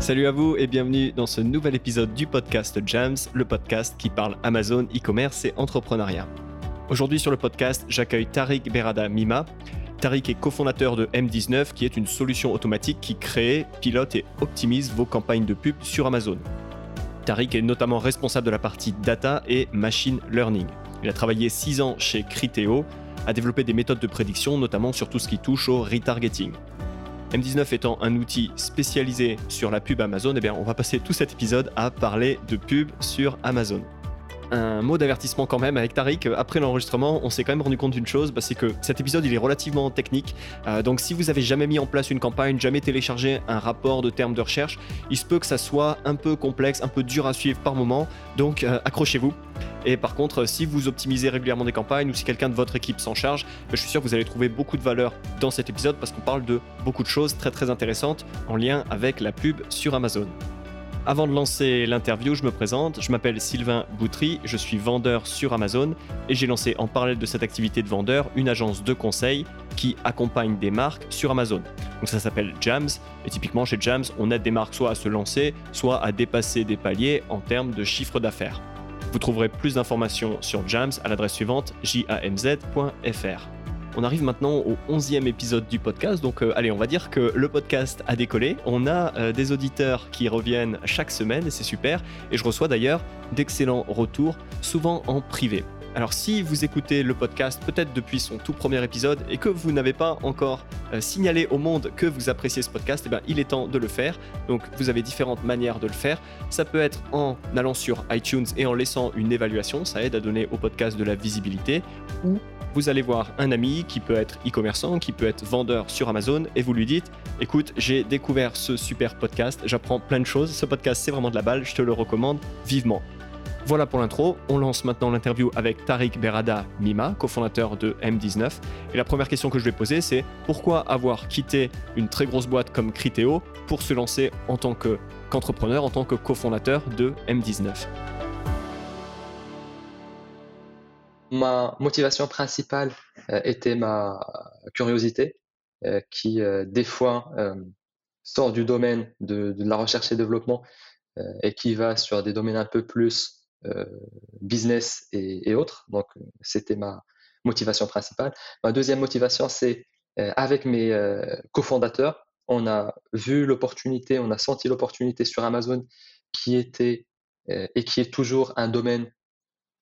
Salut à vous et bienvenue dans ce nouvel épisode du podcast Jams, le podcast qui parle Amazon, e-commerce et entrepreneuriat. Aujourd'hui sur le podcast, j'accueille Tariq Berada Mima. Tariq est cofondateur de M19 qui est une solution automatique qui crée, pilote et optimise vos campagnes de pub sur Amazon. Tariq est notamment responsable de la partie data et machine learning. Il a travaillé 6 ans chez Criteo, a développé des méthodes de prédiction, notamment sur tout ce qui touche au retargeting. M19 étant un outil spécialisé sur la pub Amazon, eh on va passer tout cet épisode à parler de pub sur Amazon. Un mot d'avertissement quand même avec Tariq, après l'enregistrement, on s'est quand même rendu compte d'une chose, bah, c'est que cet épisode il est relativement technique. Euh, donc si vous avez jamais mis en place une campagne, jamais téléchargé un rapport de termes de recherche, il se peut que ça soit un peu complexe, un peu dur à suivre par moment. Donc euh, accrochez-vous. Et par contre, si vous optimisez régulièrement des campagnes ou si quelqu'un de votre équipe s'en charge, bah, je suis sûr que vous allez trouver beaucoup de valeur dans cet épisode parce qu'on parle de beaucoup de choses très très intéressantes en lien avec la pub sur Amazon. Avant de lancer l'interview, je me présente. Je m'appelle Sylvain Boutry, je suis vendeur sur Amazon et j'ai lancé en parallèle de cette activité de vendeur une agence de conseil qui accompagne des marques sur Amazon. Donc ça s'appelle Jams et typiquement chez Jams, on aide des marques soit à se lancer, soit à dépasser des paliers en termes de chiffre d'affaires. Vous trouverez plus d'informations sur Jams à l'adresse suivante jamz.fr. On arrive maintenant au 11e épisode du podcast, donc euh, allez, on va dire que le podcast a décollé. On a euh, des auditeurs qui reviennent chaque semaine c'est super. Et je reçois d'ailleurs d'excellents retours, souvent en privé. Alors si vous écoutez le podcast peut-être depuis son tout premier épisode et que vous n'avez pas encore euh, signalé au monde que vous appréciez ce podcast, eh bien, il est temps de le faire. Donc vous avez différentes manières de le faire. Ça peut être en allant sur iTunes et en laissant une évaluation, ça aide à donner au podcast de la visibilité, ou vous allez voir un ami qui peut être e-commerçant, qui peut être vendeur sur Amazon, et vous lui dites, écoute, j'ai découvert ce super podcast, j'apprends plein de choses, ce podcast c'est vraiment de la balle, je te le recommande vivement. Voilà pour l'intro, on lance maintenant l'interview avec Tariq Berada Mima, cofondateur de M19. Et la première question que je vais poser, c'est pourquoi avoir quitté une très grosse boîte comme Criteo pour se lancer en tant qu'entrepreneur, en tant que cofondateur de M19 Ma motivation principale euh, était ma curiosité, euh, qui euh, des fois sort du domaine de, la recherche et développement et qui va sur des domaines un peu plus business et, autres. Donc, c'était ma motivation principale. Ma deuxième motivation, c'est avec mes cofondateurs, on a vu l'opportunité, on a senti l'opportunité sur Amazon qui était et qui est toujours un domaine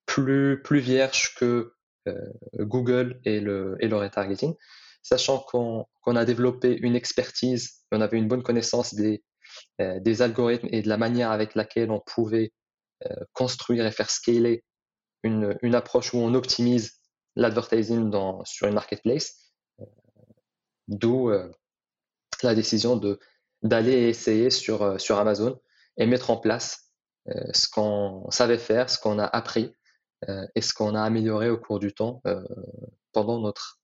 plus, vierge que euh, Google et le, et le retargeting, sachant qu'on a développé une expertise, on avait une bonne connaissance des, euh, des algorithmes et de la manière avec laquelle on pouvait euh, construire et faire scaler une, une approche où on optimise l'advertising sur une marketplace, d'où la décision d'aller essayer sur, sur Amazon et mettre en place ce qu'on savait faire, ce qu'on a appris et ce qu'on a amélioré au cours du temps euh, pendant notre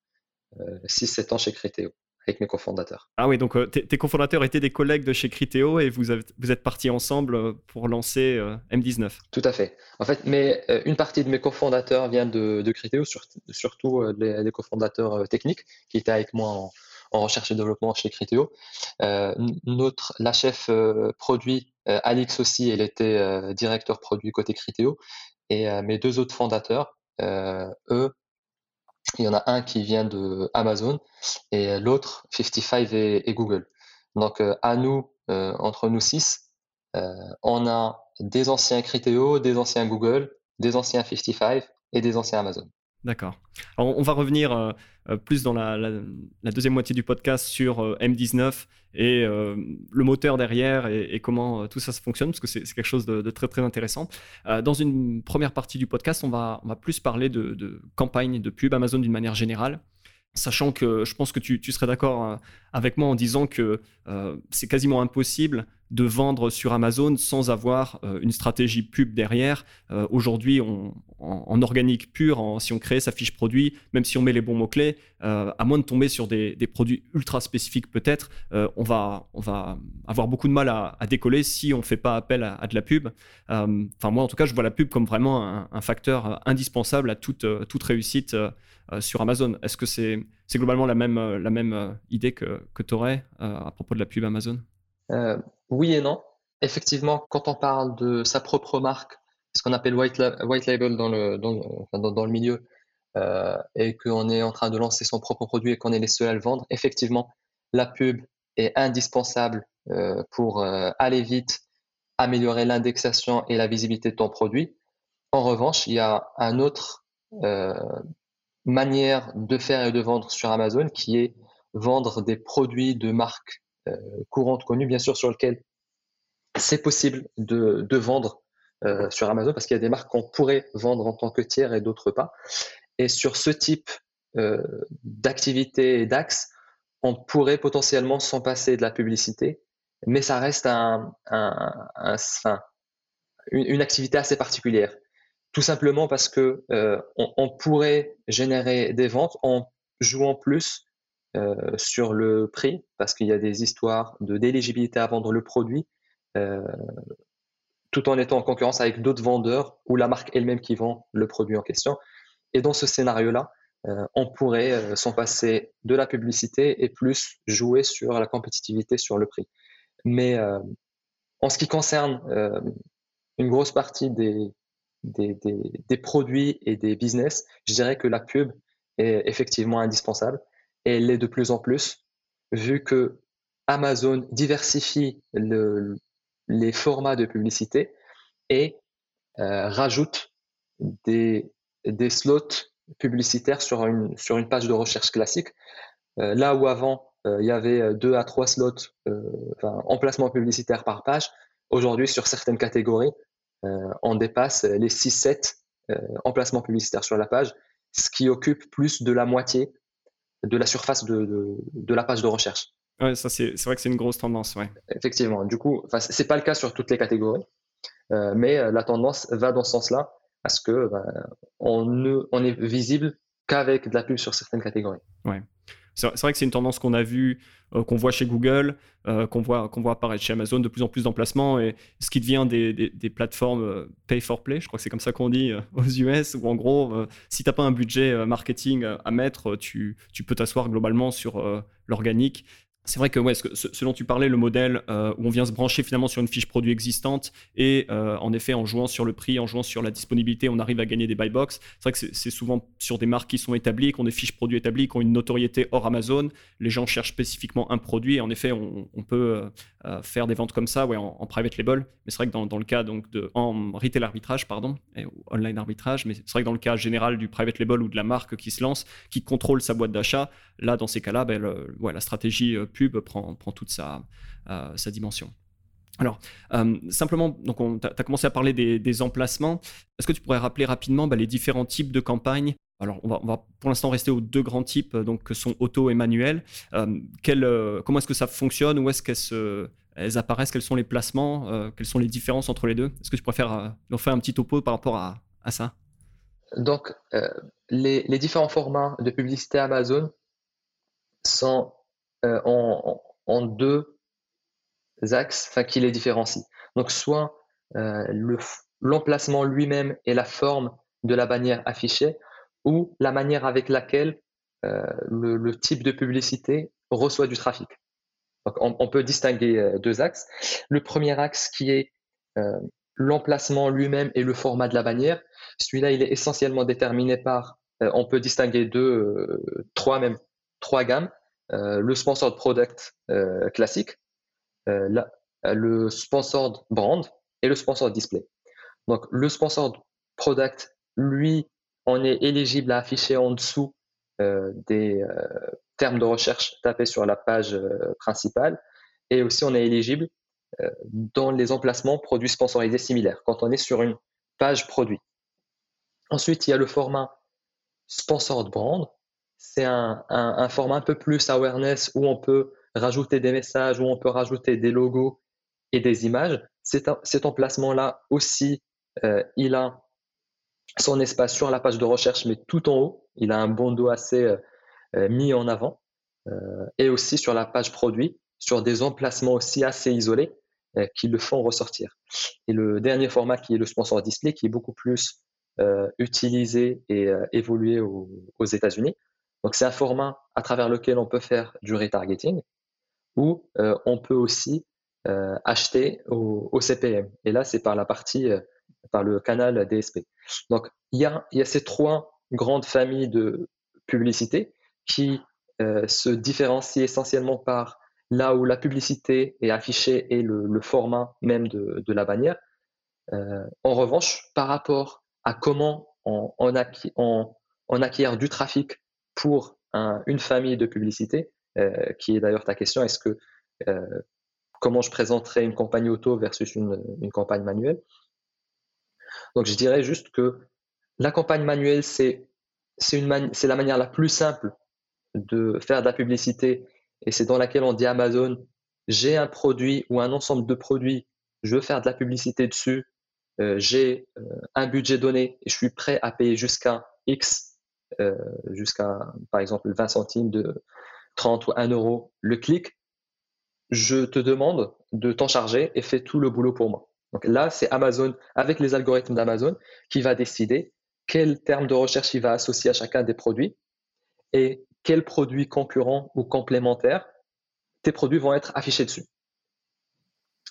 6-7 euh, ans chez Criteo avec mes cofondateurs. Ah oui, donc tes, cofondateurs étaient des collègues de chez Criteo et vous, vous êtes partis ensemble pour lancer M19. Tout à fait. En fait, mais une partie de mes cofondateurs vient de, de Criteo, surtout les, cofondateurs techniques qui étaient avec moi en, recherche et développement chez Criteo. notre, la chef produit, Alix aussi, elle était directeur produit côté Criteo. Et euh, mes deux autres fondateurs, euh, eux, il y en a un qui vient de Amazon et l'autre 55 et, et, Google. Donc euh, à nous, entre nous six, on a des anciens Criteo, des anciens Google, des anciens 55 et des anciens Amazon. D'accord. on va revenir euh, plus dans la, deuxième moitié du podcast sur euh, M19 et euh, le moteur derrière et, comment tout ça se fonctionne, parce que c'est quelque chose de, très très intéressant. dans une première partie du podcast, on va, on va plus parler de, de campagne de pub Amazon d'une manière générale sachant que je pense que tu, serais d'accord avec moi en disant que c'est quasiment impossible de vendre sur Amazon sans avoir euh, une stratégie pub derrière. Euh, aujourd'hui, en, organique pur, si on crée sa fiche produit, même si on met les bons mots-clés, euh, à moins de tomber sur des, produits ultra spécifiques peut-être, on, va, avoir beaucoup de mal à, décoller si on ne fait pas appel à, de la pub. Enfin, moi, en tout cas, je vois la pub comme vraiment un, facteur indispensable à toute réussite sur Amazon. Est-ce que c'est globalement la même, la même idée que, que tu aurais à propos de la pub Amazon? Oui et non. Effectivement, quand on parle de sa propre marque, ce qu'on appelle white, label dans le, dans, le milieu, et qu'on est en train de lancer son propre produit et qu'on est les seuls à le vendre, effectivement, la pub est indispensable pour aller vite, améliorer l'indexation et la visibilité de ton produit. En revanche, il y a un autre manière de faire et de vendre sur Amazon qui est vendre des produits de marques euh, courantes connues, bien sûr, sur lesquelles c'est possible de, de vendre euh, sur Amazon parce qu'il y a des marques qu'on pourrait vendre en tant que tiers et d'autres pas. Et sur ce type euh, d'activité et d'axe, on pourrait potentiellement s'en passer de la publicité, mais ça reste un, un, un, une, une, activité assez particulière. Tout simplement parce que euh, on, on, pourrait générer des ventes en jouant plus euh, sur le prix, parce qu'il y a des histoires de d'éligibilité à vendre le produit, euh, tout en étant en concurrence avec d'autres vendeurs ou la marque elle-même qui vend le produit en question. Et dans ce scénario-là, euh, on pourrait s'en passer de la publicité et plus jouer sur la compétitivité sur le prix. Mais en ce qui concerne une grosse partie des, des, des, produits et des business, je dirais que la pub est effectivement indispensable et elle l'est de plus en plus, vu que Amazon diversifie le, les formats de publicité et euh, rajoute des, des slots publicitaires sur une, sur une page de recherche classique. Euh, là où avant, euh, il y avait deux à trois slots, enfin, emplacements publicitaires par page, aujourd'hui, sur certaines catégories, on dépasse les 6-7 emplacements publicitaires sur la page, ce qui occupe plus de la moitié de la surface de, de, la page de recherche. Ouais, ça c'est vrai que c'est une grosse tendance, ouais. Effectivement. Du coup, c'est pas le cas sur toutes les catégories, euh, mais euh, la tendance va dans ce sens-là, parce que ben, on, ne, on est visible qu'avec de la pub sur certaines catégories. Ouais. C'est vrai que c'est une tendance qu'on a vue, euh, qu'on voit chez Google, euh, qu'on voit, apparaître chez Amazon, de plus en plus d'emplacements, et ce qui devient des, des, plateformes euh, pay for play, je crois que c'est comme ça qu'on dit aux US, où en gros, si tu n'as pas un budget marketing à mettre, tu peux t'asseoir globalement sur l'organique c'est vrai que ouais, ce, tu parlais, le modèle euh, où on vient se brancher finalement sur une fiche produit existante et euh, en effet en jouant sur le prix, en jouant sur la disponibilité, on arrive à gagner des buy box. C'est vrai que c'est souvent sur des marques qui sont établies, qui ont des fiches produits établies, qui ont une notoriété hors Amazon. Les gens cherchent spécifiquement un produit et en effet on, peut euh, faire des ventes comme ça ouais, en, private label. Mais c'est vrai que dans, dans, le cas donc de en retail arbitrage pardon, et, online arbitrage, mais c'est vrai que dans le cas général du private label ou de la marque qui se lance, qui contrôle sa boîte d'achat, là dans ces cas-là, ben, ouais, la stratégie pub prend, prend toute sa, euh, sa dimension. Alors, euh, simplement, tu as commencé à parler des, emplacements. Est-ce que tu pourrais rappeler rapidement bah, les différents types de campagnes Alors, on va, pour l'instant rester aux deux grands types, donc, que sont auto et manuel. Euh, comment est-ce que ça fonctionne? Où est-ce qu'elles elles apparaissent? Quels sont les placements? Quelles sont les différences entre les deux? Est-ce que tu préfères nous faire un petit topo par rapport à, ça? Donc, les, différents formats de publicité Amazon sont euh, en, deux axes qui les différencient. Donc, soit euh, l'emplacement lui-même et la forme de la bannière affichée, ou la manière avec laquelle euh, le, type de publicité reçoit du trafic. Donc, on, peut distinguer deux axes. Le premier axe qui est l'emplacement lui-même et le format de la bannière. Celui-là, il est essentiellement déterminé par, on peut distinguer deux, trois même, trois gammes. Euh, le sponsored product euh, classique, euh, le sponsored brand et le sponsored display. Donc le sponsored product, lui, on est éligible à afficher en dessous des termes de recherche tapés sur la page principale et aussi on est éligible dans les emplacements produits sponsorisés similaires quand on est sur une page produit. Ensuite, il y a le format sponsored brand c'est un, format un peu plus awareness où on peut rajouter des messages, où on peut rajouter des logos et des images. Cet, emplacement-là aussi, euh, il a son espace sur la page de recherche, mais tout en haut. Il a un bandeau assez euh, euh, mis en avant. et aussi sur la page produit, sur des emplacements aussi assez isolés qui le font ressortir. Et le dernier format qui est le sponsor display, qui est beaucoup plus utilisé et évolué aux États-Unis. Donc c'est un format à travers lequel on peut faire du retargeting euh, on peut aussi acheter au, CPM. Et là, c'est par la partie, par le canal DSP. Donc, il y a, ces trois grandes familles de publicité qui se différencient essentiellement par là où la publicité est affichée et le, format même de, la bannière. Euh, en revanche, par rapport à comment on, acquiert, du trafic pour une famille de publicité, euh, qui est d'ailleurs ta question, est-ce que euh, comment je présenterais une campagne auto versus une, campagne manuelle Donc je dirais juste que la campagne manuelle, c'est la manière la plus simple de faire de la publicité et c'est dans laquelle on dit Amazon, j'ai un produit ou un ensemble de produits, je veux faire de la publicité dessus, euh, j'ai euh, un budget donné et je suis prêt à payer jusqu'à X, euh, jusqu'à par exemple 20 centimes de 30 ou 1 euro le clic, je te demande de t'en charger et fais tout le boulot pour moi. Donc là, c'est Amazon, avec les algorithmes d'Amazon, qui va décider quel terme de recherche il va associer à chacun des produits et quels produits concurrents ou complémentaires tes produits vont être affichés dessus.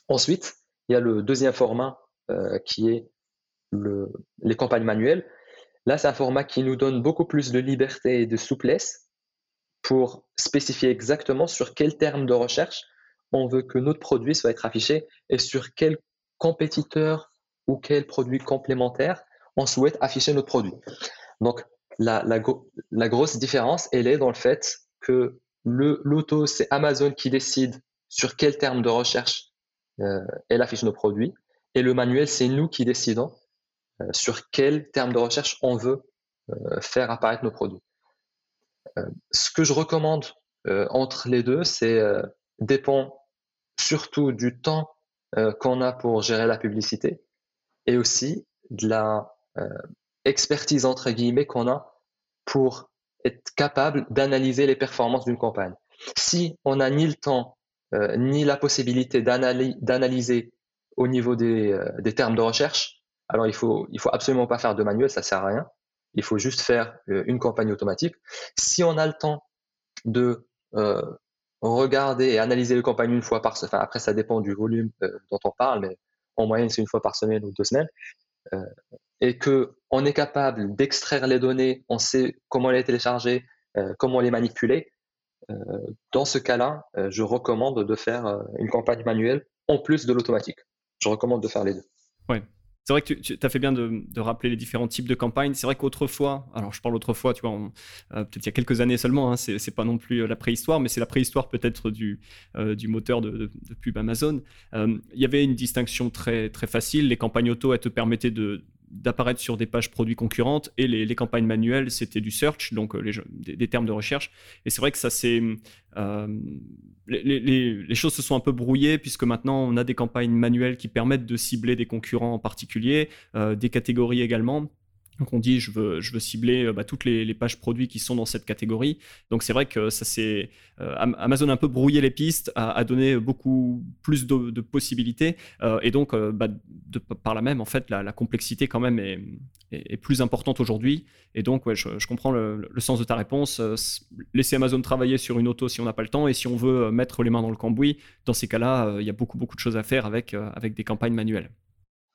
Ensuite, il y a le deuxième format euh, qui est les campagnes manuelles. Là, c'est un format qui nous donne beaucoup plus de liberté et de souplesse pour spécifier exactement sur quel terme de recherche on veut que notre produit soit affiché et sur quel compétiteur ou quel produit complémentaire on souhaite afficher notre produit. Donc, la, grosse différence, elle est dans le fait que l'auto, c'est Amazon qui décide sur quel terme de recherche euh, elle affiche nos produits. Et le manuel, c'est nous qui décidons euh, sur quel terme de recherche on veut euh, faire apparaître nos produits. ce que je recommande entre les deux, c'est dépend surtout du temps qu'on a pour gérer la publicité et aussi de la expertise entre guillemets qu'on a pour être capable d'analyser les performances d'une campagne. Si on n'a ni le temps euh, ni la possibilité d'analyser au niveau euh, des, termes de recherche, alors il faut, il faut absolument pas faire de manuel, ça sert à rien. Il faut juste faire euh, une campagne automatique. Si on a le temps de regarder et analyser les campagnes une fois par semaine, après ça dépend du volume dont on parle, mais en moyenne c'est une fois par semaine ou deux semaines, et qu'on est capable d'extraire les données, on sait comment les télécharger, euh, comment les manipuler, euh, dans ce cas-là, euh, je recommande de faire une campagne manuelle en plus de l'automatique. Je recommande de faire les deux. C'est vrai que tu, as fait bien de, rappeler les différents types de campagnes. C'est vrai qu'autrefois, alors je parle autrefois, tu vois, peut-être il y a quelques années seulement, hein, c'est pas non plus la préhistoire, mais c'est la préhistoire peut-être du, du moteur de, de, pub Amazon. Il y avait une distinction très, très facile. Les campagnes auto, elles te permettaient de, d'apparaître sur des pages produits concurrentes et les, campagnes manuelles c'était du search donc euh, des, termes de recherche. Et c'est vrai que ça c'est euh, les, choses se sont un peu brouillées puisque maintenant on a des campagnes manuelles qui permettent de cibler des concurrents en particulier euh, des catégories également donc on dit je veux, cibler euh, bah, toutes les, pages produits qui sont dans cette catégorie. Donc c'est vrai que ça c'est euh, Amazon a un peu brouillé les pistes, a, donné beaucoup plus de, possibilités euh, et donc bah, par là même en fait la, complexité quand même est, plus importante aujourd'hui. Et donc ouais, je, comprends le, sens de ta réponse. laisser Amazon travailler sur une auto si on n'a pas le temps et si on veut mettre les mains dans le cambouis, dans ces cas-là il y a beaucoup beaucoup de choses à faire avec avec des campagnes manuelles.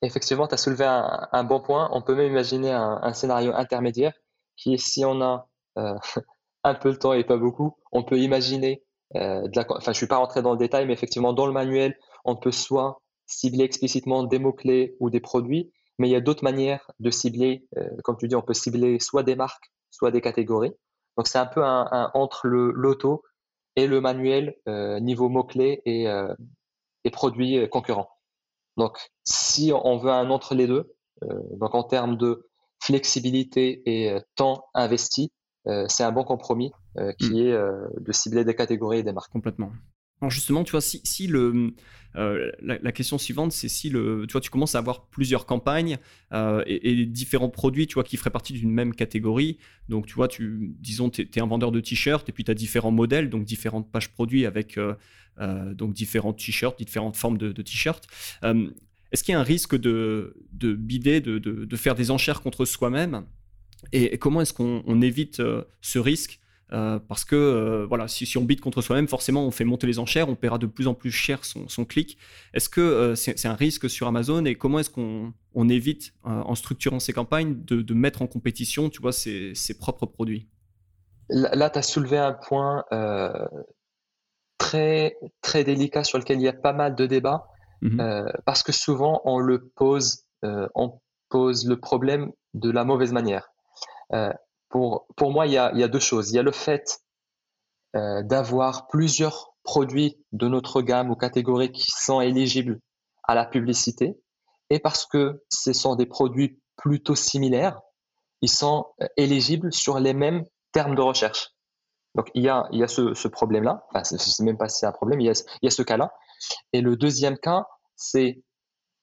Effectivement, tu as soulevé un, bon point. On peut même imaginer un, scénario intermédiaire qui est si on a euh, un peu le temps et pas beaucoup, on peut imaginer, euh, de la, enfin je suis pas rentré dans le détail, mais effectivement dans le manuel, on peut soit cibler explicitement des mots-clés ou des produits, mais il y a d'autres manières de cibler. Euh, comme tu dis, on peut cibler soit des marques, soit des catégories. Donc c'est un peu un, entre le l'auto et le manuel niveau mots-clés et, et produits concurrents. Donc, si on veut un entre les deux, euh, donc en termes de flexibilité et euh, temps investi, euh, c'est un bon compromis qui hmm. est de cibler des catégories et des marques. Complètement. Alors justement, tu vois, si, le, la, question suivante, c'est si tu vois, tu commences à avoir plusieurs campagnes et, différents produits, tu vois, qui feraient partie d'une même catégorie. Donc, tu vois, tu, disons, tu es, un vendeur de t-shirts et puis tu as différents modèles, donc différentes pages produits avec euh, donc différents t-shirts, différentes formes de, t-shirts. Euh, est-ce qu'il y a un risque de, de bider, de, faire des enchères contre soi-même? Et, comment est-ce qu'on évite euh, ce risque? Euh, parce que voilà, si, on bide contre soi-même, forcément, on fait monter les enchères, on paiera de plus en plus cher son, clic. Est-ce que c'est un risque sur Amazon et comment est-ce qu'on évite, en structurant ces campagnes, de, mettre en compétition, tu vois, ses, propres produits? Là, tu as soulevé un point très, très délicat sur lequel il y a pas mal de débats, mmh parce que souvent, on le pose, on pose le problème de la mauvaise manière. Pour, pour moi, il y, a, il y, a, deux choses. Il y a le fait euh, d'avoir plusieurs produits de notre gamme ou catégorie qui sont éligibles à la publicité. Et parce que ce sont des produits plutôt similaires, ils sont euh, éligibles sur les mêmes termes de recherche. Donc il y a, il y a ce, problème-là. Enfin, c'est même pas si c'est un problème, il y a, il y a ce cas-là. Et le deuxième cas, c'est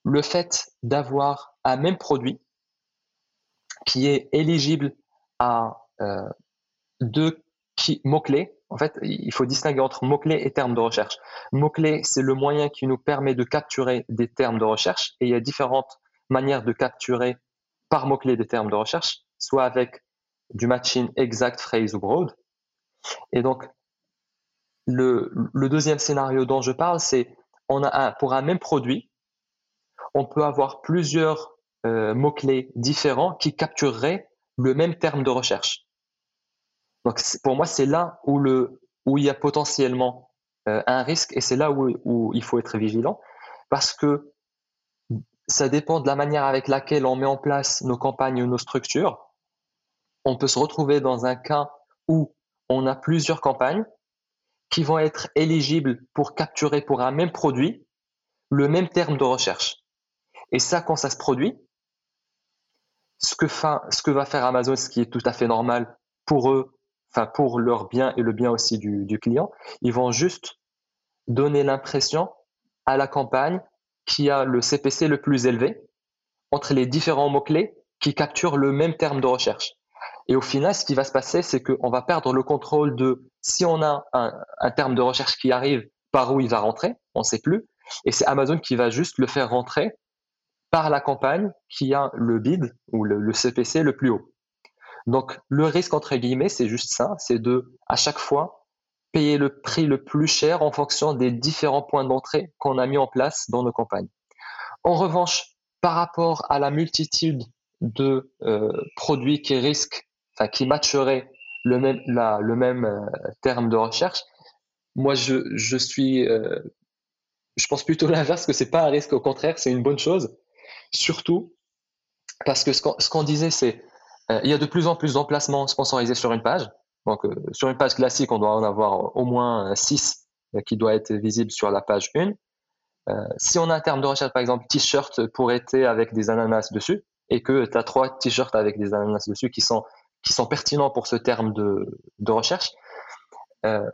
le fait d'avoir un même produit qui est éligible à euh, deux mots-clés. En fait, il faut distinguer entre mots-clés et termes de recherche. Mots-clés, c'est le moyen qui nous permet de capturer des termes de recherche et il y a différentes manières de capturer par mots-clés des termes de recherche, soit avec du matching exact, phrase ou broad. Et donc, le, deuxième scénario dont je parle, c'est pour un même produit, on peut avoir plusieurs euh, mots-clés différents qui captureraient le même terme de recherche. Donc pour moi, c'est là où, il y a potentiellement euh, un risque et c'est là où, où, il faut être vigilant parce que ça dépend de la manière avec laquelle on met en place nos campagnes ou nos structures. On peut se retrouver dans un cas où on a plusieurs campagnes qui vont être éligibles pour capturer pour un même produit le même terme de recherche. Et ça, quand ça se produit, ce que, va faire Amazon, ce qui est tout à fait normal pour eux, enfin pour leur bien et le bien aussi du, client, ils vont juste donner l'impression à la campagne qui a le CPC le plus élevé entre les différents mots-clés qui capturent le même terme de recherche. Et au final, ce qui va se passer, c'est qu'on va perdre le contrôle de si on a un, terme de recherche qui arrive, par où il va rentrer, on ne sait plus. Et c'est Amazon qui va juste le faire rentrer par la campagne qui a le bid ou le, CPC le plus haut. Donc le risque entre guillemets, c'est juste ça, c'est de à chaque fois payer le prix le plus cher en fonction des différents points d'entrée qu'on a mis en place dans nos campagnes. En revanche, par rapport à la multitude de euh, produits qui risquent, enfin qui matcheraient le même, euh, terme de recherche, moi je, je suis, euh, je pense plutôt l'inverse que c'est pas un risque, au contraire, c'est une bonne chose Surtout parce que ce qu'on disait, c'est euh, il y a de plus en plus d'emplacements sponsorisés sur une page. Donc, euh, sur une page classique, on doit en avoir au moins 6 euh, qui doit être visible sur la page 1. si on a un terme de recherche, par exemple, t-shirt pour été avec des ananas dessus, et que tu as trois t-shirts avec des ananas dessus qui sont, qui sont pertinents pour ce terme de, de recherche, euh,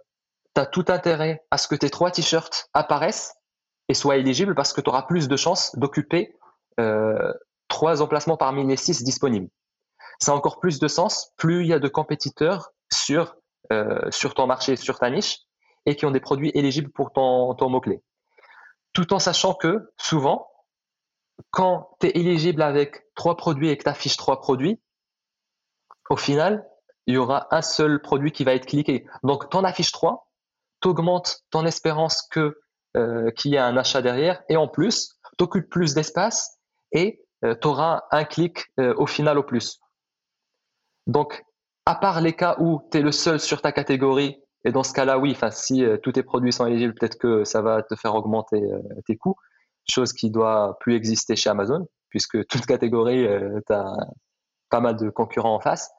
tu as tout intérêt à ce que tes trois t-shirts apparaissent et soient éligibles parce que tu auras plus de chances d'occuper euh, trois emplacements parmi les six disponibles. Ça a encore plus de sens, plus il y a de compétiteurs sur, euh, sur ton marché, sur ta niche, et qui ont des produits éligibles pour ton, ton mot-clé. Tout en sachant que souvent, quand tu es éligible avec trois produits et que tu affiches trois produits, au final, il y aura un seul produit qui va être cliqué. Donc, tu en affiches trois, tu augmentes ton espérance euh, qu'il y ait un achat derrière, et en plus, tu occupes plus d'espace et euh, tu auras un clic euh, au final au plus. Donc, à part les cas où tu es le seul sur ta catégorie, et dans ce cas-là, oui, si euh, tous tes produits sont éligibles, peut-être que ça va te faire augmenter tes coûts, chose qui doit plus exister chez Amazon, puisque toute catégorie, tu as pas mal de concurrents en face.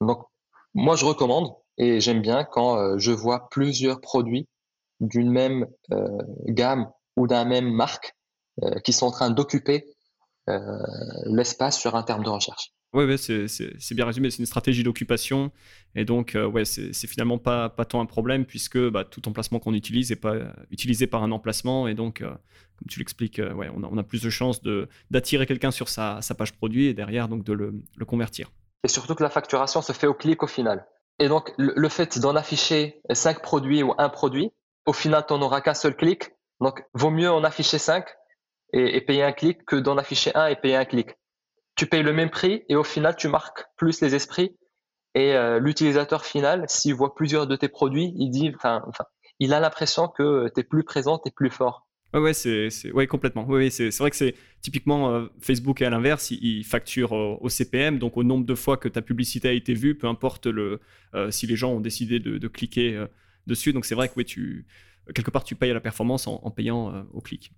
donc, moi, je recommande et j'aime bien quand je vois plusieurs produits d'une même gamme ou d'un même marque qui sont en train d'occuper euh, l'espace sur un terme de recherche. Oui, ouais, c'est bien résumé. C'est une stratégie d'occupation. Et donc, euh, ouais, c'est finalement pas, pas tant un problème puisque bah, tout emplacement qu'on utilise n'est pas utilisé par un emplacement. Et donc, comme tu l'expliques, ouais, on a, on, a, plus de chances d'attirer quelqu'un sur sa, sa, page produit et derrière donc de le, le, convertir. Et surtout que la facturation se fait au clic au final. Et donc, le, le fait d'en afficher cinq produits ou un produit, au final, tu n'en auras qu'un seul clic. Donc, vaut mieux en afficher cinq et, payer un clic que d'en afficher un et payer un clic. Tu payes le même prix et au final, tu marques plus les esprits Et l'utilisateur final, s'il voit plusieurs de tes produits, il dit, enfin, il a l'impression que tu es plus présent, tu es plus fort. Ouais, ouais, ouais, complètement. Ouais, c'est, vrai que c'est typiquement euh, Facebook à l'inverse, il, facture au, CPM, donc au nombre de fois que ta publicité a été vue, peu importe le, euh, si les gens ont décidé de, cliquer euh, dessus. Donc c'est vrai que ouais, tu, quelque part, tu payes à la performance en payant au clic.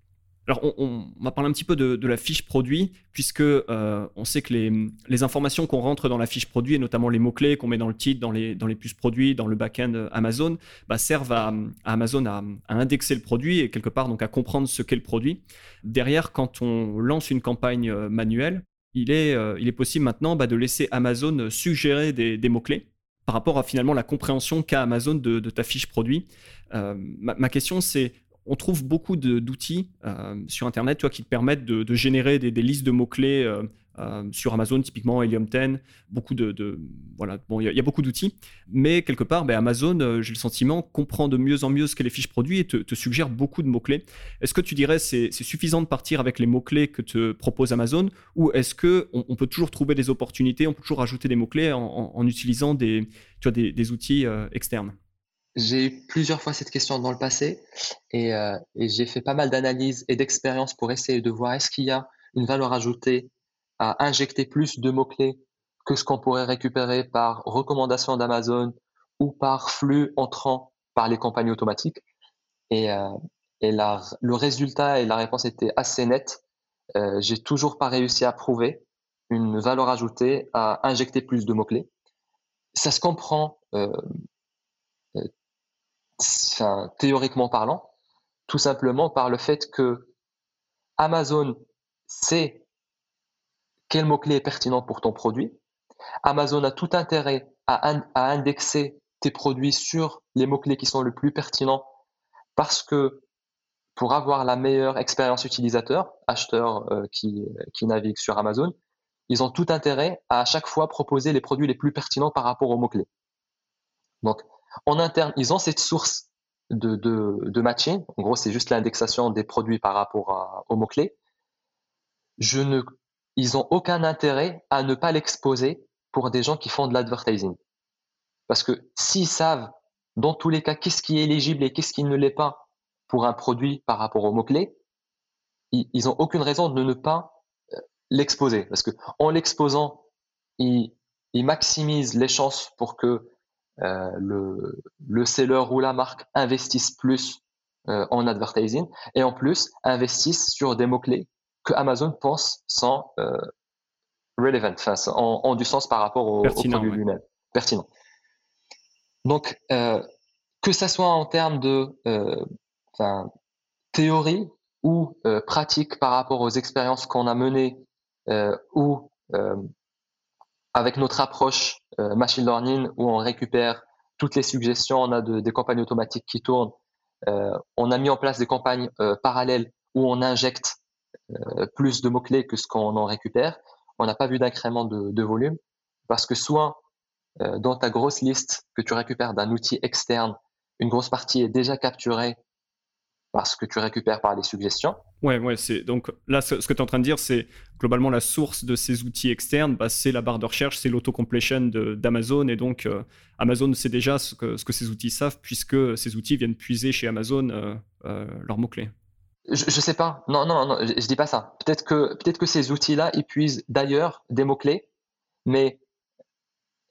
Alors, on, va parler un petit peu de, la fiche produit, puisque euh, on sait que les, informations qu'on rentre dans la fiche produit, et notamment les mots-clés qu'on met dans le titre, dans les, dans les puces produits, dans le back-end Amazon, bah, servent à, Amazon à, indexer le produit et quelque part donc à comprendre ce qu'est le produit. Derrière, quand on lance une campagne euh, manuelle, il est, euh, il est possible maintenant bah, de laisser Amazon suggérer des, mots-clés par rapport à finalement la compréhension qu'a Amazon de, ta fiche produit. ma, question, c'est on trouve beaucoup d'outils euh, sur Internet toi, qui te permettent de, générer des, listes de mots-clés euh, euh, sur Amazon, typiquement Helium 10. Beaucoup de, voilà, bon, il y, a beaucoup d'outils, mais quelque part, ben, Amazon, j'ai le sentiment, comprend de mieux en mieux ce que les fiches produits et te, suggère beaucoup de mots-clés. Est-ce que tu dirais c'est c'est suffisant de partir avec les mots-clés que te propose Amazon ou est-ce que on, peut toujours trouver des opportunités, on peut toujours ajouter des mots-clés en, utilisant des, outils externes? J'ai eu plusieurs fois cette question dans le passé euh, et, j'ai fait pas mal d'analyses et d'expériences pour essayer de voir est-ce qu'il y a une valeur ajoutée à injecter plus de mots-clés que ce qu'on pourrait récupérer par recommandation d'Amazon ou par flux entrant par les campagnes automatiques. Et, euh, et le résultat et la réponse étaient assez nettes. Euh, j'ai toujours pas réussi à prouver une valeur ajoutée à injecter plus de mots-clés. Ça se comprend euh, théoriquement parlant, tout simplement par le fait que Amazon sait quel mot-clé est pertinent pour ton produit. Amazon a tout intérêt à, indexer tes produits sur les mots-clés qui sont le plus pertinents parce que pour avoir la meilleure expérience utilisateur, acheteur euh, qui, qui navigue sur Amazon, ils ont tout intérêt à, à chaque fois proposer les produits les plus pertinents par rapport aux mots-clés. Donc, en interne, ils ont cette source de, de, matching. En gros, c'est juste l'indexation des produits par rapport aux mots-clés. Je ne, ils n'ont aucun intérêt à ne pas l'exposer pour des gens qui font de l'advertising. Parce que s'ils savent, dans tous les cas, qu'est-ce qui est éligible et qu'est-ce qui ne l'est pas pour un produit par rapport aux mots-clés, ils n'ont aucune raison de ne pas euh, l'exposer. Parce que en l'exposant, ils maximisent les chances pour que euh, le, le seller ou la marque investissent plus euh, en advertising et en plus investissent sur des mots-clés que Amazon pense sont euh, relevant, enfin, ont, du sens par rapport au, produit lui-même, pertinent. Donc, que ça soit en termes de théorie ou pratique par rapport aux expériences qu'on a menées ou avec notre approche euh, machine learning où on récupère toutes les suggestions, on a des campagnes automatiques qui tournent. Euh, on a mis en place des campagnes euh, parallèles où on injecte plus de mots-clés que ce qu'on en récupère. On n'a pas vu d'incrément de, volume parce que soit dans ta grosse liste que tu récupères d'un outil externe, une grosse partie est déjà capturée parce que tu récupères par les suggestions. Ouais, ouais, c'est donc là ce, que tu es en train de dire, c'est globalement la source de ces outils externes, bah, c'est la barre de recherche, c'est l'autocompletion d'Amazon et donc euh, Amazon sait déjà ce que, ce que ces outils savent puisque ces outils viennent puiser chez Amazon euh, euh, leurs mots-clés. Je, ne sais pas. Non, non, non, je, ne dis pas ça. Peut-être que, peut-être que ces outils-là, ils puisent d'ailleurs des mots-clés, mais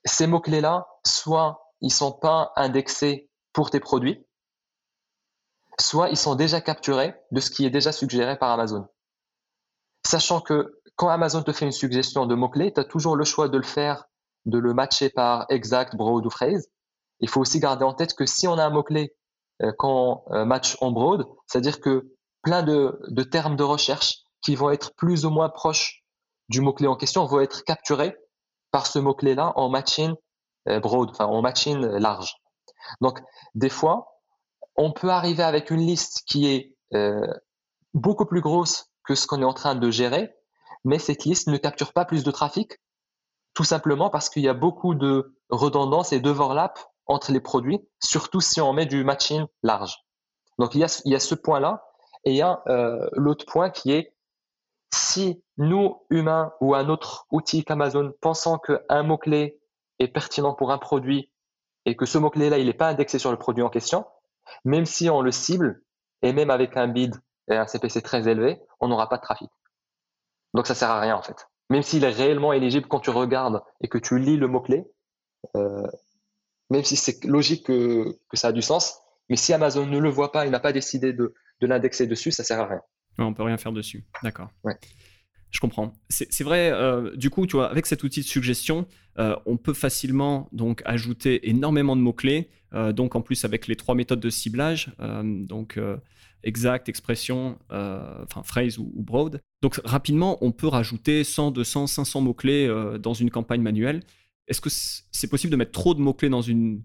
ces mots-clés-là, soit ils sont pas indexés pour tes produits, soit ils sont déjà capturés de ce qui est déjà suggéré par Amazon. Sachant que quand Amazon te fait une suggestion de mots-clés, tu as toujours le choix de le faire, de le matcher par exact, broad ou phrase. Il faut aussi garder en tête que si on a un mot-clé euh, qu'on euh, match en broad, c'est-à-dire que plein de, termes de recherche qui vont être plus ou moins proches du mot-clé en question vont être capturés par ce mot-clé-là en matching euh, broad, en matching large. Donc, des fois, on peut arriver avec une liste qui est euh, beaucoup plus grosse que ce qu'on est en train de gérer, mais cette liste ne capture pas plus de trafic, tout simplement parce qu'il y a beaucoup de redondance et d'overlap entre les produits, surtout si on met du matching large. Donc il y a, il y a ce point-là, et il y a euh, l'autre point qui est si nous, humains, ou un autre outil qu'Amazon, pensant qu'un mot-clé est pertinent pour un produit et que ce mot-clé-là, il n'est pas indexé sur le produit en question, même si on le cible, et même avec un bid et un CPC très élevé, on n'aura pas de trafic. Donc ça sert à rien en fait. Même s'il est réellement éligible quand tu regardes et que tu lis le mot-clé, euh, même si c'est logique que, ça a du sens, mais si Amazon ne le voit pas, il n'a pas décidé de, l'indexer dessus, ça sert à rien. On on peut rien faire dessus. D'accord. Je comprends. C'est vrai, euh, du coup, tu vois, avec cet outil de suggestion, euh, on peut facilement donc ajouter énormément de mots-clés. Euh, donc en plus avec les trois méthodes de ciblage, donc exact, expression, enfin phrase ou, broad. Donc rapidement, on peut rajouter 100, 200, 500 mots-clés dans une campagne manuelle. Est-ce que c'est possible de mettre trop de mots-clés dans une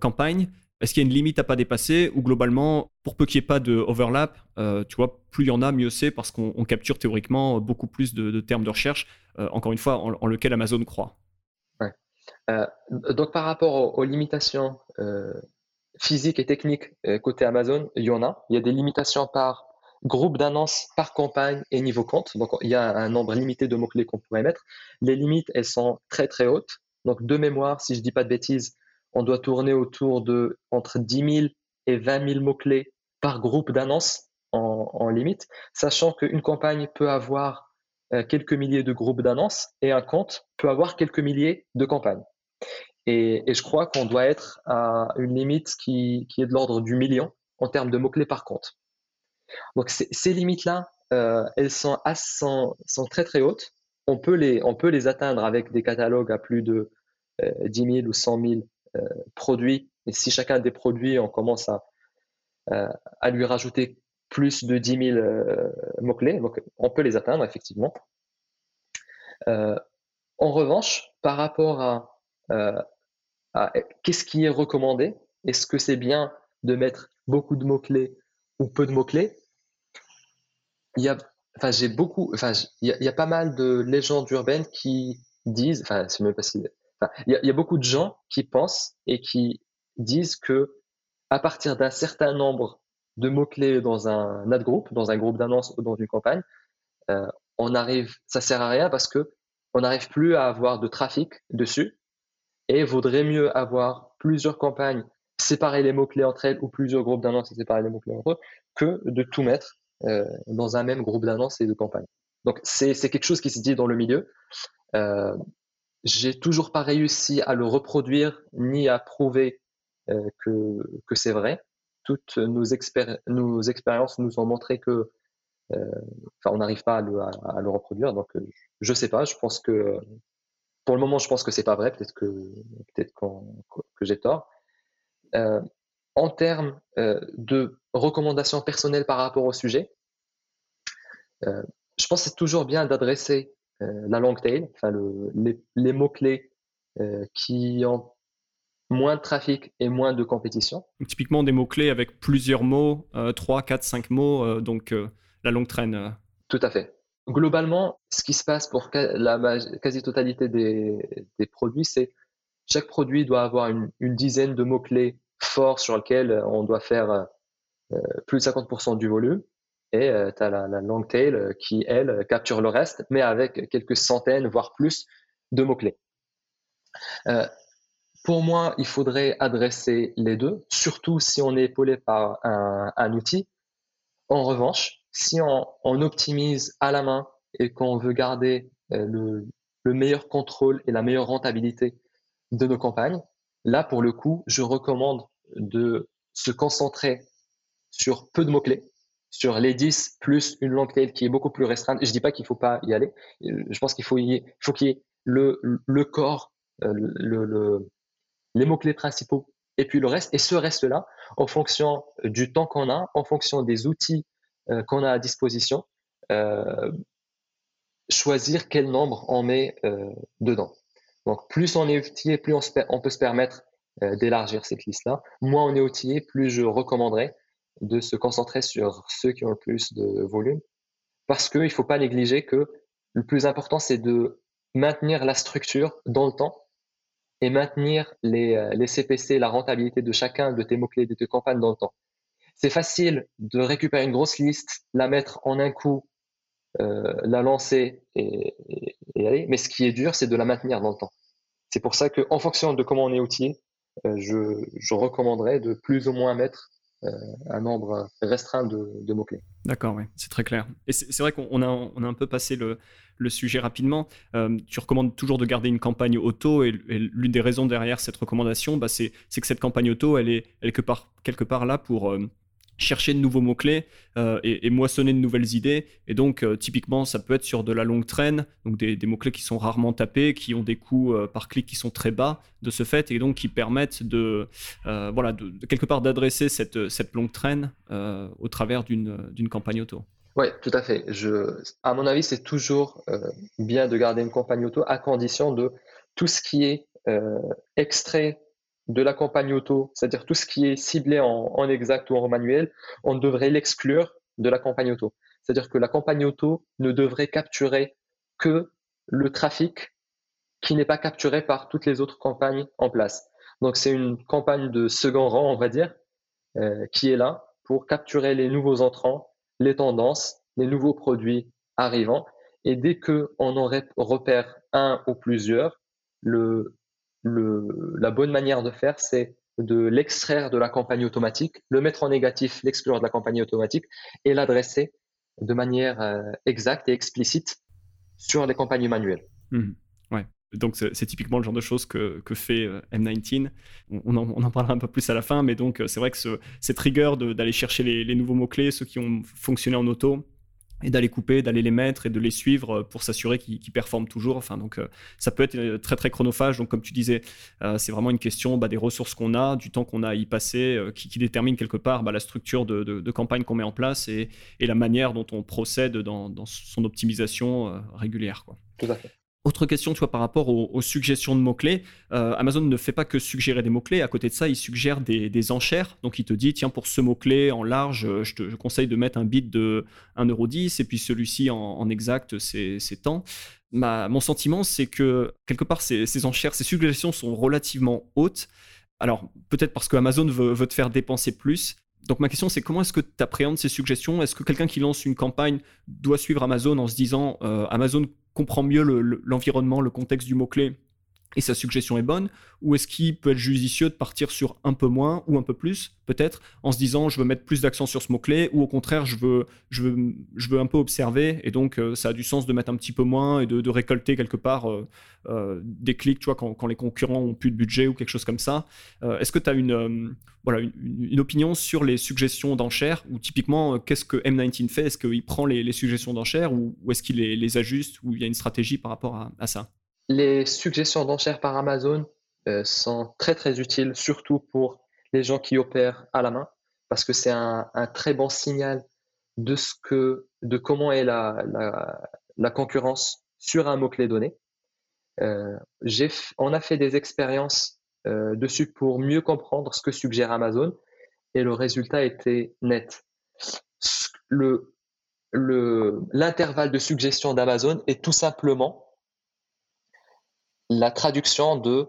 campagne est-ce qu'il y a une limite à pas dépasser ou globalement, pour peu qu'il n'y ait pas de overlap, euh, tu vois, plus il y en a, mieux c'est parce qu'on capture théoriquement beaucoup plus de, termes de recherche, euh, encore une fois, en, lequel Amazon croit. Euh, donc par rapport aux, limitations physiques et techniques côté Amazon, il y en a. Il y a des limitations par groupe d'annonces, par campagne et niveau compte. Donc il y a un nombre limité de mots-clés qu'on pourrait mettre. Les limites, elles sont très très hautes. Donc de mémoire, si je ne dis pas de bêtises, on doit tourner autour de entre 10 000 et 20 000 mots-clés par groupe d'annonces en, limite, sachant qu'une campagne peut avoir euh, quelques milliers de groupes d'annonces et un compte peut avoir quelques milliers de campagnes. Et, je crois qu'on doit être à une limite qui, est de l'ordre du million en termes de mots-clés par compte. Donc ces limites-là, euh, elles sont, très très hautes. On peut, les, atteindre avec des catalogues à plus de 10 euh, 000 ou 100 000 euh, produits. Et si chacun des produits, on commence à, euh, à lui rajouter plus de 10 000 euh, mots-clés, on peut les atteindre effectivement. en revanche, par rapport à, qu'est-ce qui est recommandé, est-ce que c'est bien de mettre beaucoup de mots-clés ou peu de mots-clés? Il y a, enfin, j'ai beaucoup, enfin, il y, a, pas mal de légendes urbaines qui disent, enfin, c'est même pas si, il y, a beaucoup de gens qui pensent et qui disent que à partir d'un certain nombre de mots-clés dans un ad group, dans un groupe d'annonces ou dans une campagne, euh, on arrive, ça sert à rien parce que on n'arrive plus à avoir de trafic dessus et vaudrait mieux avoir plusieurs campagnes, séparer les mots-clés entre elles ou plusieurs groupes d'annonces et séparer les mots-clés entre eux que de tout mettre euh, dans un même groupe d'annonces et de campagnes. Donc c'est quelque chose qui se dit dans le milieu. Euh, j'ai toujours pas réussi à le reproduire ni à prouver euh, que, c'est vrai. Toutes nos, nos expériences nous ont montré que euh, on n'arrive pas à le, reproduire. Donc, euh, je sais pas. Je pense que pour le moment, je pense que c'est pas vrai. Peut-être que peut-être que j'ai tort. Euh, en termes de recommandations personnelles par rapport au sujet, je pense que c'est toujours bien d'adresser la long tail, enfin les, mots-clés euh, qui ont moins de trafic et moins de compétition. typiquement des mots-clés avec plusieurs mots, 3, 4, 5 mots, donc euh, la longue traîne. Tout à fait. Globalement, ce qui se passe pour la quasi-totalité des, produits, c'est chaque produit doit avoir une, dizaine de mots-clés forts sur lesquels on doit faire plus de 50% du volume et euh, tu la, long tail euh, qui, elle, capture le reste, mais avec quelques centaines, voire plus de mots-clés. Euh, pour moi, il faudrait adresser les deux, surtout si on est épaulé par un, outil. En revanche, si on, optimise à la main et qu'on veut garder le, le, meilleur contrôle et la meilleure rentabilité de nos campagnes, là, pour le coup, je recommande de se concentrer sur peu de mots-clés, sur les 10 plus une longue tail qui est beaucoup plus restreinte. Je dis pas qu'il faut pas y aller. Je pense qu'il faut y, faut qu'il y ait le, le corps, euh, le, les mots-clés principaux et puis le reste. Et ce reste-là, en fonction du temps qu'on a, en fonction des outils euh, qu'on a à disposition, euh, choisir quel nombre on met dedans. Donc, plus on est outillé, plus on, on peut se permettre d'élargir cette liste-là. Moins on est outillé, plus je recommanderais de se concentrer sur ceux qui ont le plus de volume. Parce qu'il ne faut pas négliger que le plus important, c'est de maintenir la structure dans le temps et maintenir les, euh, les CPC, la rentabilité de chacun de tes mots-clés, de tes campagnes dans le temps. C'est facile de récupérer une grosse liste, la mettre en un coup, euh, la lancer et, aller, mais ce qui est dur, c'est de la maintenir dans le temps. C'est pour ça qu'en fonction de comment on est outillé, je, je recommanderais de plus ou moins mettre euh, un nombre restreint de, mots-clés. D'accord, oui, c'est très clair. Et c'est vrai qu'on a, un peu passé le, sujet rapidement. Euh, tu recommandes toujours de garder une campagne auto et, l'une des raisons derrière cette recommandation, bah, c'est que cette campagne auto, elle est, quelque part là pour, euh, chercher de nouveaux mots-clés euh, et, moissonner de nouvelles idées. Et donc, euh, typiquement, ça peut être sur de la longue traîne, donc des, mots-clés qui sont rarement tapés, qui ont des coûts euh, par clic qui sont très bas de ce fait, et donc qui permettent de, voilà, quelque part d'adresser cette, cette longue traîne au travers d'une campagne auto. Oui, tout à fait. Je, à mon avis, c'est toujours bien de garder une campagne auto à condition de tout ce qui est extrait de la campagne auto, c'est-à-dire tout ce qui est ciblé en, exact ou en manuel, on devrait l'exclure de la campagne auto. C'est-à-dire que la campagne auto ne devrait capturer que le trafic qui n'est pas capturé par toutes les autres campagnes en place. Donc c'est une campagne de second rang, on va dire, euh, qui est là pour capturer les nouveaux entrants, les tendances, les nouveaux produits arrivants. Et dès qu'on en repère un ou plusieurs, le, la bonne manière de faire, c'est de l'extraire de la campagne automatique, le mettre en négatif, l'exclure de la campagne automatique et l'adresser de manière euh, exacte et explicite sur les campagnes manuelles. Mmh. Ouais. Donc c'est typiquement le genre de choses que, fait euh, M19. On en, parlera un peu plus à la fin, mais donc euh, c'est vrai que ce, cette rigueur d'aller chercher les nouveaux mots-clés, ceux qui ont fonctionné en auto, et d'aller couper, d'aller les mettre et de les suivre euh, pour s'assurer qu'ils performent toujours. Enfin, donc, euh, ça peut être euh, très très chronophage. Donc, comme tu disais, c'est vraiment une question bah, des ressources qu'on a, du temps qu'on a à y passer, qui, détermine quelque part bah, la structure de, campagne qu'on met en place et, la manière dont on procède dans, son optimisation régulière. Quoi. Tout à fait. Autre question, par rapport aux, suggestions de mots-clés, euh, Amazon ne fait pas que suggérer des mots-clés. À côté de ça, il suggère des, enchères. Donc, il te dit, tiens, pour ce mot-clé en large, euh, je te conseille de mettre un bit de 1,10€ et puis celui-ci en, exact, c'est tant. mon sentiment, c'est que quelque part, ces, enchères, ces suggestions sont relativement hautes. Alors, peut-être parce que Amazon veut te faire dépenser plus, donc ma question c'est comment est-ce que tu appréhendes ces suggestions? Est-ce que quelqu'un qui lance une campagne doit suivre Amazon en se disant euh, Amazon comprend mieux l'environnement, le, contexte du mot-clé et sa suggestion est bonne Ou est-ce qu'il peut être judicieux de partir sur un peu moins ou un peu plus, peut-être, en se disant je veux mettre plus d'accent sur ce mot-clé, ou au contraire je veux, je veux, je veux un peu observer, et donc euh, ça a du sens de mettre un petit peu moins et de, récolter quelque part euh, euh, des clics, tu vois, quand, les concurrents ont plus de budget ou quelque chose comme ça. est-ce que tu as une, voilà, une, opinion sur les suggestions d'enchères, ou typiquement, qu'est-ce que M19 fait? Est-ce qu'il prend les, suggestions d'enchères, ou, est-ce qu'il les, ajuste, ou il y a une stratégie par rapport à ça? Les suggestions d'enchères par Amazon euh, sont très très utiles, surtout pour les gens qui opèrent à la main, parce que c'est un, très bon signal de ce que, de comment est la, la, concurrence sur un mot-clé donné. Euh, on a fait des expériences euh, dessus pour mieux comprendre ce que suggère Amazon et le résultat était net. Le, l'intervalle de suggestion d'Amazon est tout simplement la traduction de,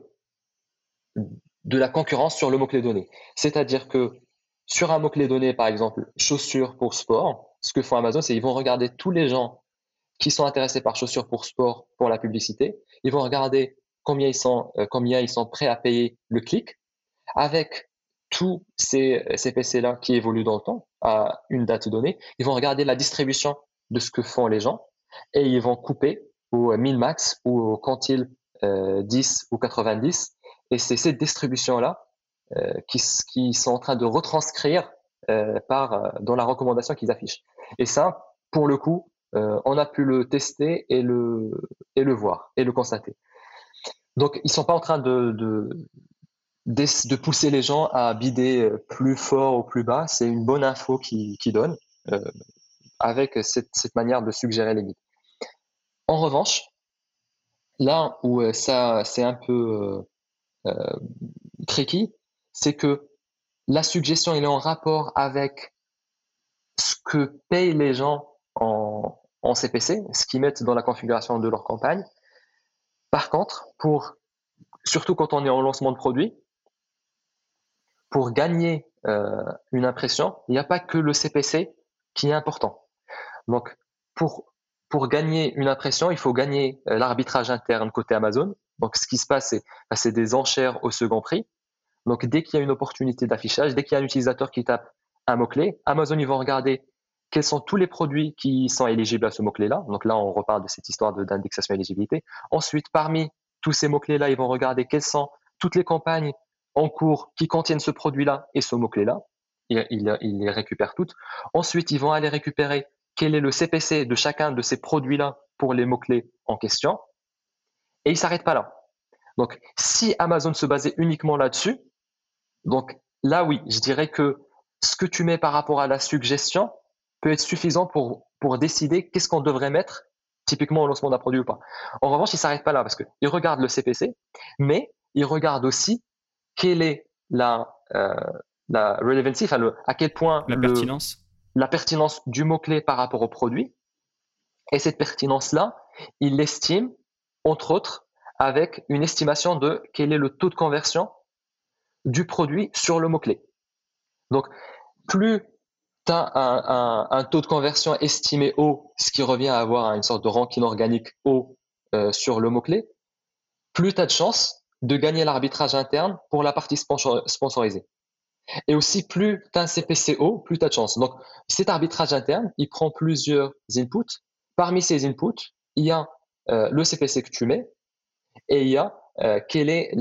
de la concurrence sur le mot-clé donné. C'est-à-dire que sur un mot-clé donné, par exemple, chaussures pour sport, ce que font Amazon, c'est qu'ils vont regarder tous les gens qui sont intéressés par chaussures pour sport pour la publicité. Ils vont regarder combien ils sont, euh, combien ils sont prêts à payer le clic avec tous ces, ces PC-là qui évoluent dans le temps à une date donnée. Ils vont regarder la distribution de ce que font les gens et ils vont couper au min-max ou au quantile 10 euh, ou 90. Et c'est ces distributions-là euh, qui, sont en train de retranscrire euh, par, dans la recommandation qu'ils affichent. Et ça, pour le coup, on a pu le tester et le, voir et le constater. Donc, ils sont pas en train de, pousser les gens à bider plus fort ou plus bas. C'est une bonne info qui, qui donne avec cette, manière de suggérer les bids. En revanche, Là où euh, ça, c'est un peu euh, euh, tricky, c'est que la suggestion est en rapport avec ce que payent les gens en, en CPC, ce qu'ils mettent dans la configuration de leur campagne. Par contre, pour, surtout quand on est en lancement de produit, pour gagner une impression, il n'y a pas que le CPC qui est important. Donc, pour pour gagner une impression, il faut gagner euh, l'arbitrage interne côté Amazon. Donc, ce qui se passe, bah, c'est des enchères au second prix. Donc, dès qu'il y a une opportunité d'affichage, dès qu'il y a un utilisateur qui tape un mot-clé, Amazon, ils vont regarder quels sont tous les produits qui sont éligibles à ce mot-clé-là. Donc là, on reparle de cette histoire d'indexation éligibilité. Ensuite, parmi tous ces mots-clés-là, ils vont regarder quelles sont toutes les campagnes en cours qui contiennent ce produit-là et ce mot-clé-là. Ils, les récupèrent toutes. Ensuite, ils vont aller récupérer quel est le CPC de chacun de ces produits-là pour les mots-clés en question. Et ils s'arrêtent pas là. Donc, si Amazon se basait uniquement là-dessus, donc là, oui, je dirais que ce que tu mets par rapport à la suggestion peut être suffisant pour, pour décider qu'est-ce qu'on devrait mettre typiquement au lancement d'un produit ou pas. En revanche, il ne s'arrête pas là parce qu'il regarde le CPC, mais il regarde aussi quelle est la, euh, la relevancy, enfin à quel point la pertinence. La pertinence du mot-clé par rapport au produit. Et cette pertinence-là, il l'estime, entre autres, avec une estimation de quel est le taux de conversion du produit sur le mot-clé. Donc, plus tu as un, taux de conversion estimé haut, ce qui revient à avoir une sorte de ranking organique haut euh, sur le mot-clé, plus tu as de chances de gagner l'arbitrage interne pour la partie sponsorisée. Et aussi, plus tu as un CPC haut, plus tu as de chance. Donc, cet arbitrage interne, il prend plusieurs inputs. Parmi ces inputs, il y a euh, le CPC que tu mets et il y a euh, quelle est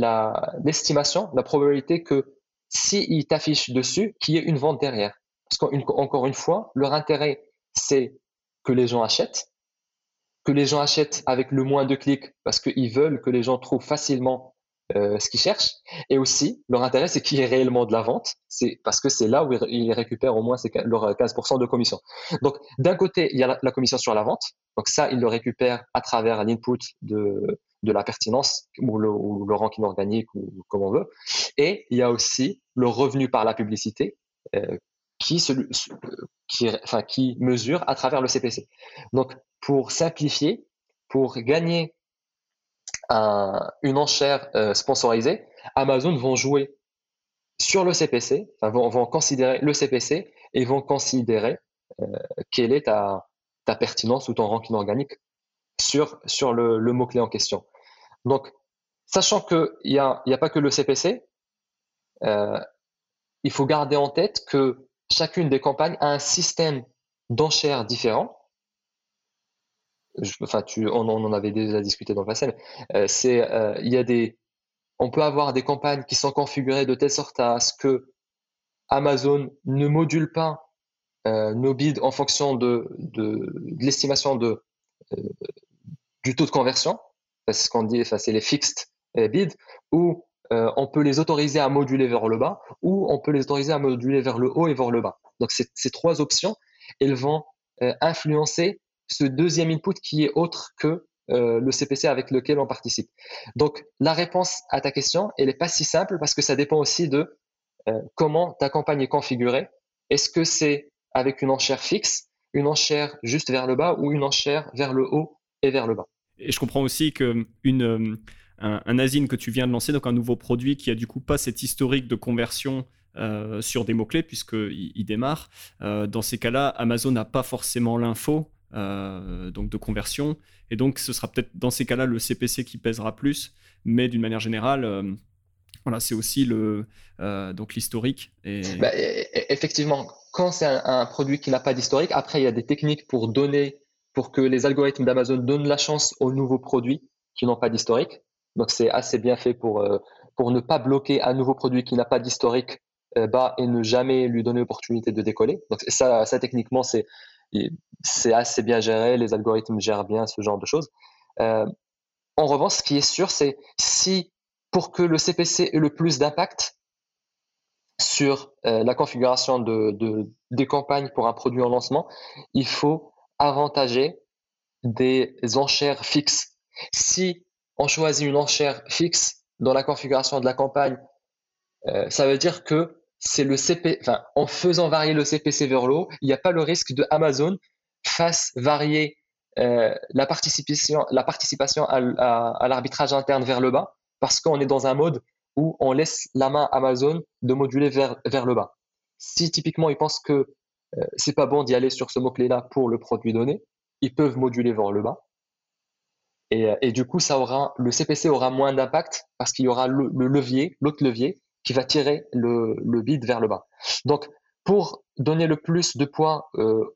l'estimation, la, probabilité que s'il t'affiche dessus, qu'il y ait une vente derrière. Parce qu'encore une fois, leur intérêt, c'est que les gens achètent, que les gens achètent avec le moins de clics parce qu'ils veulent que les gens trouvent facilement euh, ce qu'ils cherchent. Et aussi, leur intérêt, c'est qu'il y ait réellement de la vente. C'est parce que c'est là où ils récupèrent au moins leurs 15% de commission. Donc, d'un côté, il y a la, commission sur la vente. Donc ça, ils le récupèrent à travers l'input de, de la pertinence ou le, ou le, ranking organique ou comme on veut. Et il y a aussi le revenu par la publicité euh, qui, se, qui, enfin, qui mesure à travers le CPC. Donc, pour simplifier, pour gagner une enchère euh, sponsorisée, Amazon vont jouer sur le CPC, vont, considérer le CPC et vont considérer euh, quelle est ta, pertinence ou ton ranking organique sur, le, mot-clé en question. Donc, sachant qu'il n'y a pas que le CPC, euh, il faut garder en tête que chacune des campagnes a un système d'enchères différent enfin, on, en avait déjà discuté dans le passé, euh, euh, il on peut avoir des campagnes qui sont configurées de telle sorte à ce que Amazon ne module pas euh, nos bids en fonction de, l'estimation du taux de conversion, c'est ce qu'on dit, c'est les fixed bids, ou on peut les autoriser à moduler vers le bas, ou on peut les autoriser à moduler vers le haut et vers le bas. Donc, ces trois options, elles vont influencer ce deuxième input qui est autre que euh, le CPC avec lequel on participe. Donc, la réponse à ta question, elle n'est pas si simple parce que ça dépend aussi de euh, comment ta campagne est configurée. Est-ce que c'est avec une enchère fixe, une enchère juste vers le bas ou une enchère vers le haut et vers le bas? Et je comprends aussi que une, euh, un, un que tu viens de lancer, donc un nouveau produit qui a du coup pas cet historique de conversion sur des mots-clés puisqu'il il démarre. dans ces cas-là, Amazon n'a pas forcément l'info euh, donc de conversion. Et donc, ce sera peut-être dans ces cas-là le CPC qui pèsera plus, mais d'une manière générale, euh, voilà, c'est aussi le euh, donc l'historique. Bah, e, e, effectivement, quand c'est un, produit qui n'a pas d'historique, après il y a des techniques pour donner, pour que les algorithmes d'Amazon donnent la chance aux nouveaux produits qui n'ont pas d'historique. Donc c'est assez bien fait pour pour ne pas bloquer un nouveau produit qui n'a pas d'historique bas et ne jamais lui donner l'opportunité de décoller. Donc ça, ça techniquement c'est c'est assez bien géré, les algorithmes gèrent bien ce genre de choses. Euh, en revanche, ce qui est sûr, c'est si pour que le CPC ait le plus d'impact sur euh, la configuration de, des campagnes pour un produit en lancement, il faut avantager des enchères fixes. Si on choisit une enchère fixe dans la configuration de la campagne, euh, ça veut dire que c'est le CP, en faisant varier le CPC vers le haut, il n'y a pas le risque de Amazon fasse varier euh, la participation, la participation à, l'arbitrage interne vers le bas, parce qu'on est dans un mode où on laisse la main Amazon de moduler vers, vers le bas. Si typiquement ils pensent que euh, c'est pas bon d'y aller sur ce mot-clé-là pour le produit donné, ils peuvent moduler vers le bas. Et, du coup, ça aura, le CPC aura moins d'impact parce qu'il y aura le, levier, l'autre levier, qui va tirer le, le bid vers le bas. Donc, pour donner le plus de poids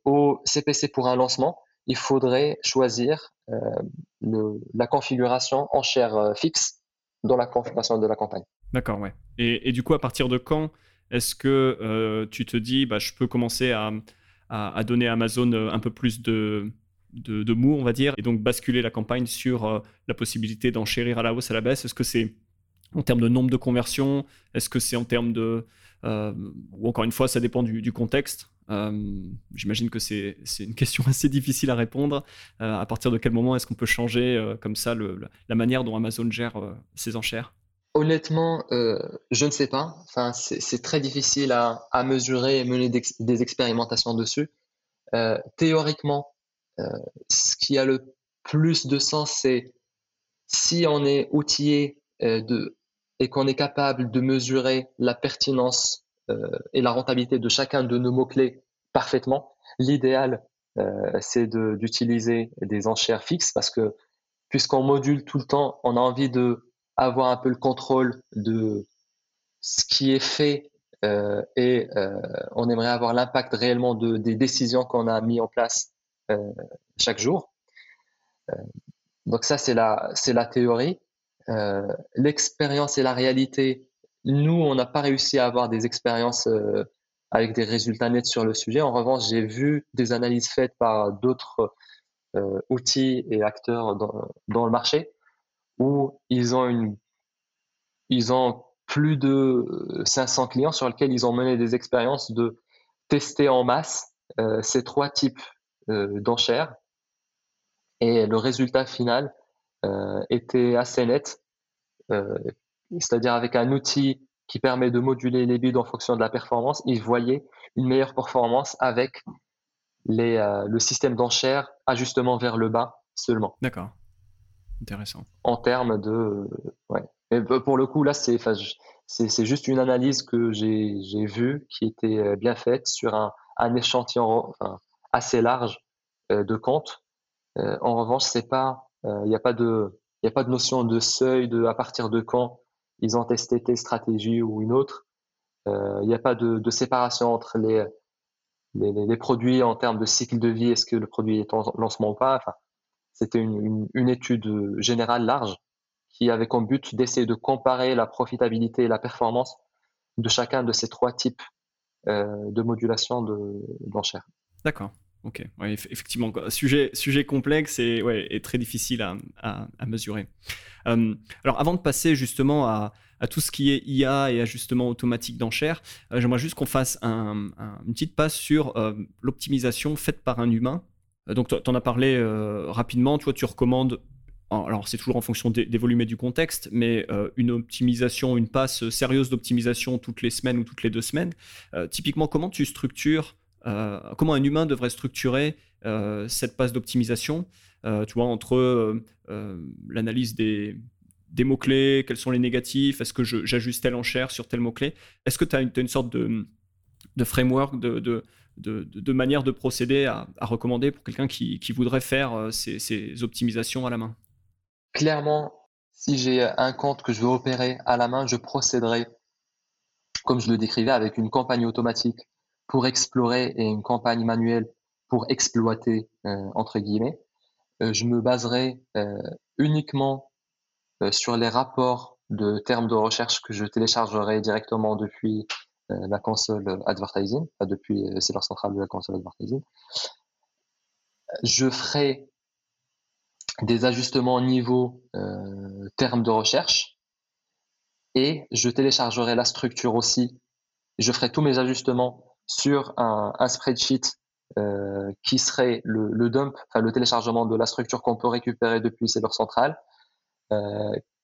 au CPC pour un lancement, il faudrait choisir la configuration en chair fixe dans la configuration de la campagne. D'accord, ouais. Et, du coup, à partir de quand est-ce que euh, tu te dis, bah, je peux commencer à, donner à Amazon euh, un peu plus de, mou, on va dire, et donc basculer la campagne sur euh, la possibilité d'enchérir à la hausse, à la baisse? Est-ce que c'est en termes de nombre de conversions Est-ce que c'est en termes de... ou encore une fois, ça dépend du, contexte. J'imagine que c'est une question assez difficile à répondre. à partir de quel moment est-ce qu'on peut changer comme ça la manière dont Amazon gère ses enchères? Honnêtement, euh, je ne sais pas. Enfin, c'est très difficile à, mesurer et mener des expérimentations dessus. Euh, théoriquement, euh, ce qui a le plus de sens, c'est si on est outillé de, et qu'on est capable de mesurer la pertinence et la rentabilité de chacun de nos mots-clés parfaitement. L'idéal, c'est d'utiliser des enchères fixes parce que puisqu'on module tout le temps, on a envie de avoir un peu le contrôle de ce qui est fait euh, et euh, on aimerait avoir l'impact réellement de, des décisions qu'on a mis en place euh, chaque jour. donc ça, c'est la théorie. L'expérience et la réalité, nous, on n'a pas réussi à avoir des expériences avec des résultats nets sur le sujet. En revanche, j'ai vu des analyses faites par d'autres outils et acteurs dans, le marché où ils ont ils ont plus de 500 clients sur lesquels ils ont mené des expériences de tester en masse euh, ces trois types euh, d'enchères. Et le résultat final euh, était assez net, c'est-à-dire avec un outil qui permet de moduler les bids en fonction de la performance, ils voyaient une meilleure performance avec les, le système d'enchères ajustement vers le bas seulement. D'accord. Intéressant. En termes de. Ouais. Pour le coup, là, c'est, c'est, juste une analyse que j'ai vue qui était euh, bien faite sur un, un échantillon assez large euh, de comptes. Euh, en revanche, c'est pas, il n'y a pas de, il a pas de notion de seuil de à partir de quand ils ont testé telle stratégie ou une autre. Il n'y a pas de, de, séparation entre les, les, les, produits en termes de cycle de vie. Est-ce que le produit est en lancement ou pas enfin, c'était une, étude générale large qui avait comme but d'essayer de comparer la profitabilité et la performance de chacun de ces trois types euh, de modulation d'enchères. D'accord. Ok, effectivement, sujet, complexe et, ouais, et très difficile à, mesurer. Euh, alors, avant de passer justement à, tout ce qui est IA et ajustement automatique d'enchères, euh, j'aimerais juste qu'on fasse une petite passe sur l'optimisation faite par un humain euh, donc, tu en as parlé euh, rapidement. Toi, tu recommandes alors c'est toujours en fonction des, volumes et du contexte, mais euh, une optimisation, une passe sérieuse d'optimisation toutes les semaines ou toutes les deux semaines. typiquement, comment tu structures, comment un humain devrait structurer cette passe d'optimisation, tu vois, entre l'analyse des, mots-clés, quels sont les négatifs, est-ce que j'ajuste telle enchère sur tel mot-clé? Est-ce que tu as, une sorte de, framework, de, manière de procéder à, recommander pour quelqu'un qui, voudrait faire euh, ces, optimisations à la main? Clairement, si j'ai un compte que je veux opérer à la main, je procéderai, comme je le décrivais, avec une campagne automatique pour explorer et une campagne manuelle pour exploiter, euh, entre guillemets. Euh, je me baserai uniquement sur les rapports de termes de recherche que je téléchargerai directement depuis euh, la console advertising, depuis euh, c'est leur centrale de la console advertising. Je ferai des ajustements au niveau euh, termes de recherche et je téléchargerai la structure aussi. Je ferai tous mes ajustements sur un, spreadsheet qui serait le, dump, enfin le téléchargement de la structure qu'on peut récupérer depuis Seller Central,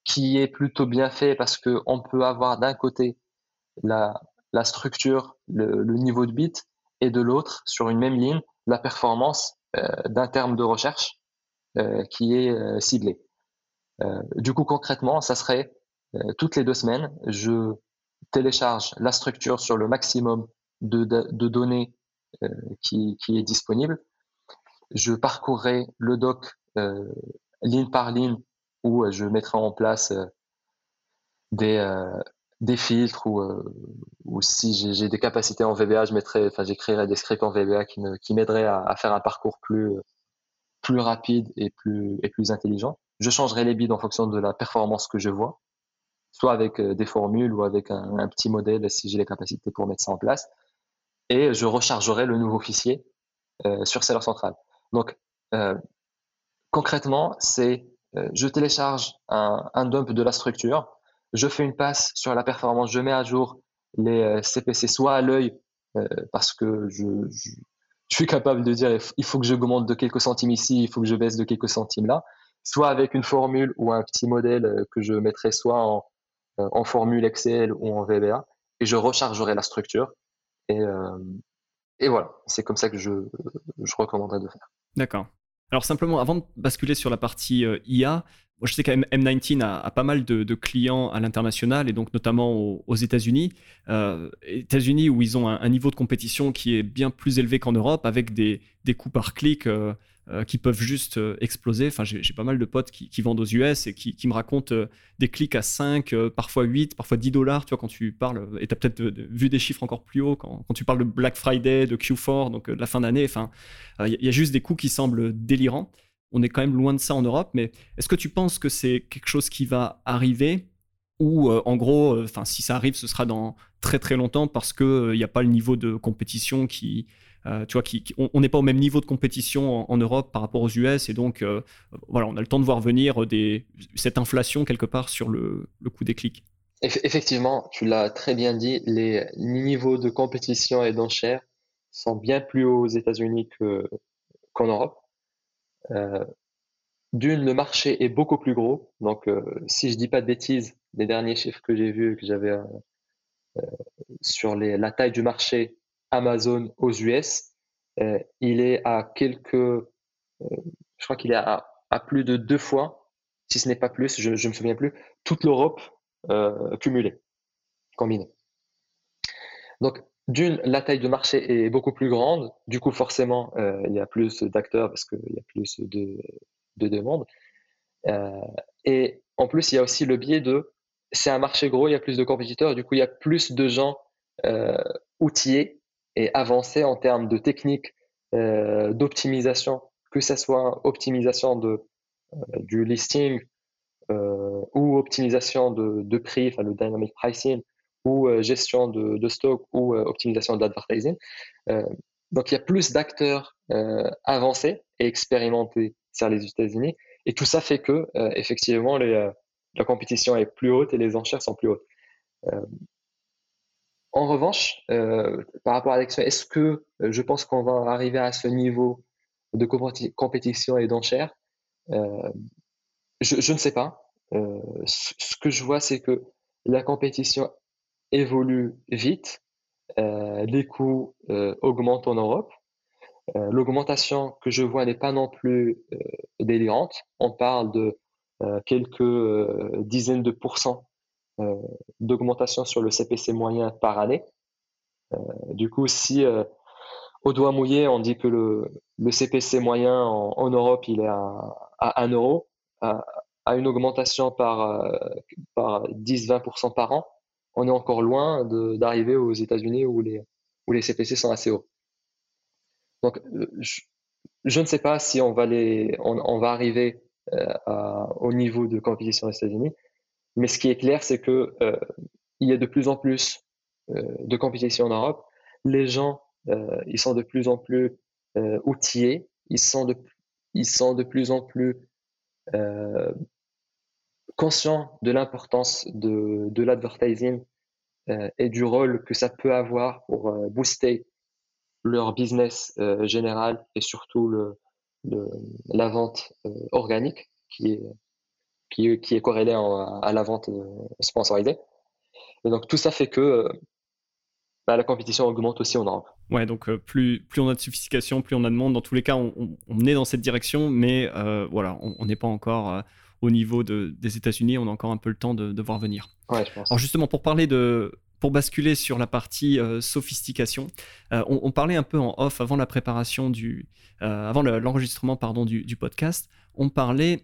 qui est plutôt bien fait parce qu'on peut avoir d'un côté la, la structure, le, niveau de bit, et de l'autre, sur une même ligne, la performance euh, d'un terme de recherche euh, qui est euh, ciblé. du coup, concrètement, ça serait toutes les deux semaines, je télécharge la structure sur le maximum de, données qui, qui, est disponible. Je parcourrai le doc ligne par ligne où je mettrai en place des, des filtres ou, si j'ai des capacités en VBA, je j'écrirai des scripts en VBA qui, qui m'aideraient à, à, faire un parcours plus, plus rapide et plus, et plus intelligent. Je changerai les bids en fonction de la performance que je vois, soit avec des formules ou avec un, un petit modèle si j'ai les capacités pour mettre ça en place. Et je rechargerai le nouveau fichier euh, sur Seller Central. Donc, euh, concrètement, c'est euh, je télécharge un, dump de la structure, je fais une passe sur la performance, je mets à jour les CPC soit à l'œil parce que je, je, suis capable de dire il faut que je augmente de quelques centimes ici, il faut que je baisse de quelques centimes là, soit avec une formule ou un petit modèle que je mettrai soit en, en formule Excel ou en VBA et je rechargerai la structure et, et voilà, c'est comme ça que je, recommanderais de faire. D'accord. Alors simplement, avant de basculer sur la partie euh, IA, moi je sais qu'M19 a, a, pas mal de, clients à l'international et donc notamment aux, États-Unis. Euh, États-Unis où ils ont un, niveau de compétition qui est bien plus élevé qu'en Europe avec des, des coûts par clic euh, euh, qui peuvent juste euh, exploser. Enfin, j'ai pas mal de potes qui, vendent aux US et qui, me racontent euh, des clics à 5, parfois 8, parfois 10 dollars. Tu vois, quand tu parles, et tu as peut-être vu des chiffres encore plus hauts quand, tu parles de Black Friday, de Q4, donc de la fin d'année. Enfin, il y, a juste des coûts qui semblent délirants. On est quand même loin de ça en Europe, mais est-ce que tu penses que c'est quelque chose qui va arriver ou en gros, enfin, si ça arrive, ce sera dans très très longtemps parce qu'il n'y a pas le niveau de compétition qui, euh, tu vois, qui, on n'est pas au même niveau de compétition en, Europe par rapport aux US, et donc euh, voilà, on a le temps de voir venir des, cette inflation quelque part sur le, le coût des clics. Effectivement, tu l'as très bien dit, les niveaux de compétition et d'enchères sont bien plus hauts aux États-Unis qu'en Europe. Euh, D'une, le marché est beaucoup plus gros. Donc, euh, si je dis pas de bêtises, les derniers chiffres que j'ai vus, que j'avais euh, sur les, la taille du marché Amazon aux US. Euh, il est à quelques, euh, je crois qu'il est à, plus de deux fois, si ce n'est pas plus, je ne me souviens plus, toute l'Europe euh, cumulée, combinée. Donc, d'une, la taille de marché est beaucoup plus grande. Du coup, forcément, il y a plus d'acteurs parce qu'il y a plus de, de demandes. et en plus, il y a aussi le biais de c'est un marché gros, il y a plus de compétiteurs. Du coup, il y a plus de gens outillés et avancer en termes de techniques euh, d'optimisation, que ce soit optimisation de, euh, du listing euh, ou optimisation de, prix, enfin le dynamic pricing, ou euh, gestion de, stock ou euh, optimisation de l'advertising. donc il y a plus d'acteurs avancés et expérimentés sur les États-Unis, et tout ça fait que effectivement les, la compétition est plus haute et les enchères sont plus hautes. En revanche, euh, par rapport à l'élection, est-ce que euh, je pense qu'on va arriver à ce niveau de compétition et d'enchères? Euh, je, je, ne sais pas. Euh, ce que je vois, c'est que la compétition évolue vite, euh, les coûts euh, augmentent en Europe. L'augmentation que je vois n'est pas non plus délirante. On parle de quelques dizaines de pourcents euh, d'augmentation sur le CPC moyen par année. Euh, du coup, si euh, au doigt mouillé, on dit que le, CPC moyen en, Europe, il est à, à 1 euro, à, une augmentation par, par 10-20% par an, on est encore loin d'arriver aux États-Unis où les CPC sont assez hauts. Donc, je, je ne sais pas si on va, les, on, va arriver à, au niveau de compétition aux États-Unis, mais ce qui est clair, c'est que euh, il y a de plus en plus euh, de compétition en Europe. Les gens, euh, ils sont de plus en plus outillés. Ils sont de, ils sont de plus en plus conscients de l'importance de, de l'advertising et du rôle que ça peut avoir pour booster leur business général et surtout le, le la vente organique qui est qui, qui est corrélé à la vente euh, sponsorisée. Et donc tout ça fait que euh, bah, la compétition augmente aussi en Europe. Ouais, donc euh, plus, plus on a de sophistication, plus on a de monde. Dans tous les cas, on, on, est dans cette direction, mais voilà, on n'est pas encore au niveau de, des États-Unis. On a encore un peu le temps de, de voir venir. Ouais, je pense. Alors justement, pour parler de, pour basculer sur la partie sophistication, on, on, parlait un peu en off avant la préparation du, avant l'enregistrement pardon du, podcast. On parlait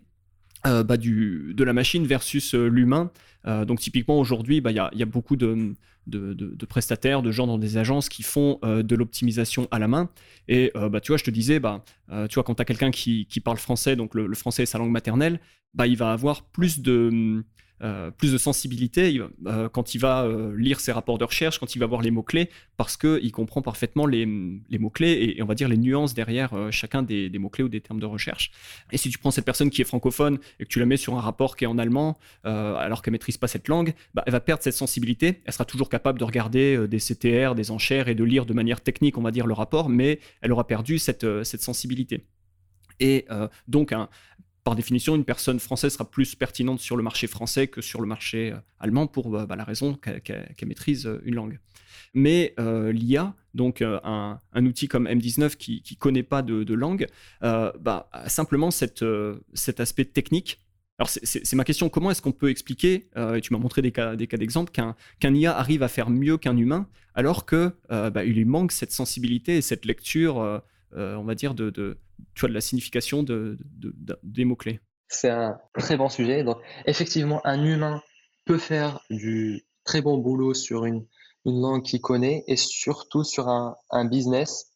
bah, du, de la machine versus l'humain. donc typiquement aujourd'hui, bah, il y, a, beaucoup de, de, prestataires, de gens dans des agences qui font de l'optimisation à la main. Et bah, tu vois, je te disais, bah, tu vois, quand tu as quelqu'un qui, parle français, donc le, le, français est sa langue maternelle, bah, il va avoir plus de euh, plus de sensibilité euh, quand il va euh, lire ses rapports de recherche, quand il va voir les mots-clés, parce qu'il comprend parfaitement les, mots-clés et, on va dire les nuances derrière chacun des, mots-clés ou des termes de recherche. Et si tu prends cette personne qui est francophone et que tu la mets sur un rapport qui est en allemand, alors qu'elle maîtrise pas cette langue, bah, elle va perdre cette sensibilité. Elle sera toujours capable de regarder des CTR, des enchères et de lire de manière technique, on va dire, le rapport, mais elle aura perdu cette, sensibilité. Et donc, un, par définition, une personne française sera plus pertinente sur le marché français que sur le marché euh, allemand pour bah, bah, la raison qu'elle maîtrise euh, une langue. Mais euh, l'IA, donc un, outil comme M19 qui ne connaît pas de, langue, bah, a simplement cet aspect technique. Alors c'est ma question, comment est-ce qu'on peut expliquer, et tu m'as montré des cas d'exemple, qu'un IA arrive à faire mieux qu'un humain alors qu'il lui manque cette sensibilité et cette lecture on va dire, de, tu vois, de la signification de, des mots-clés C'est un très bon sujet. Donc, effectivement, un humain peut faire du très bon boulot sur une, une langue qu'il connaît et surtout sur un, un business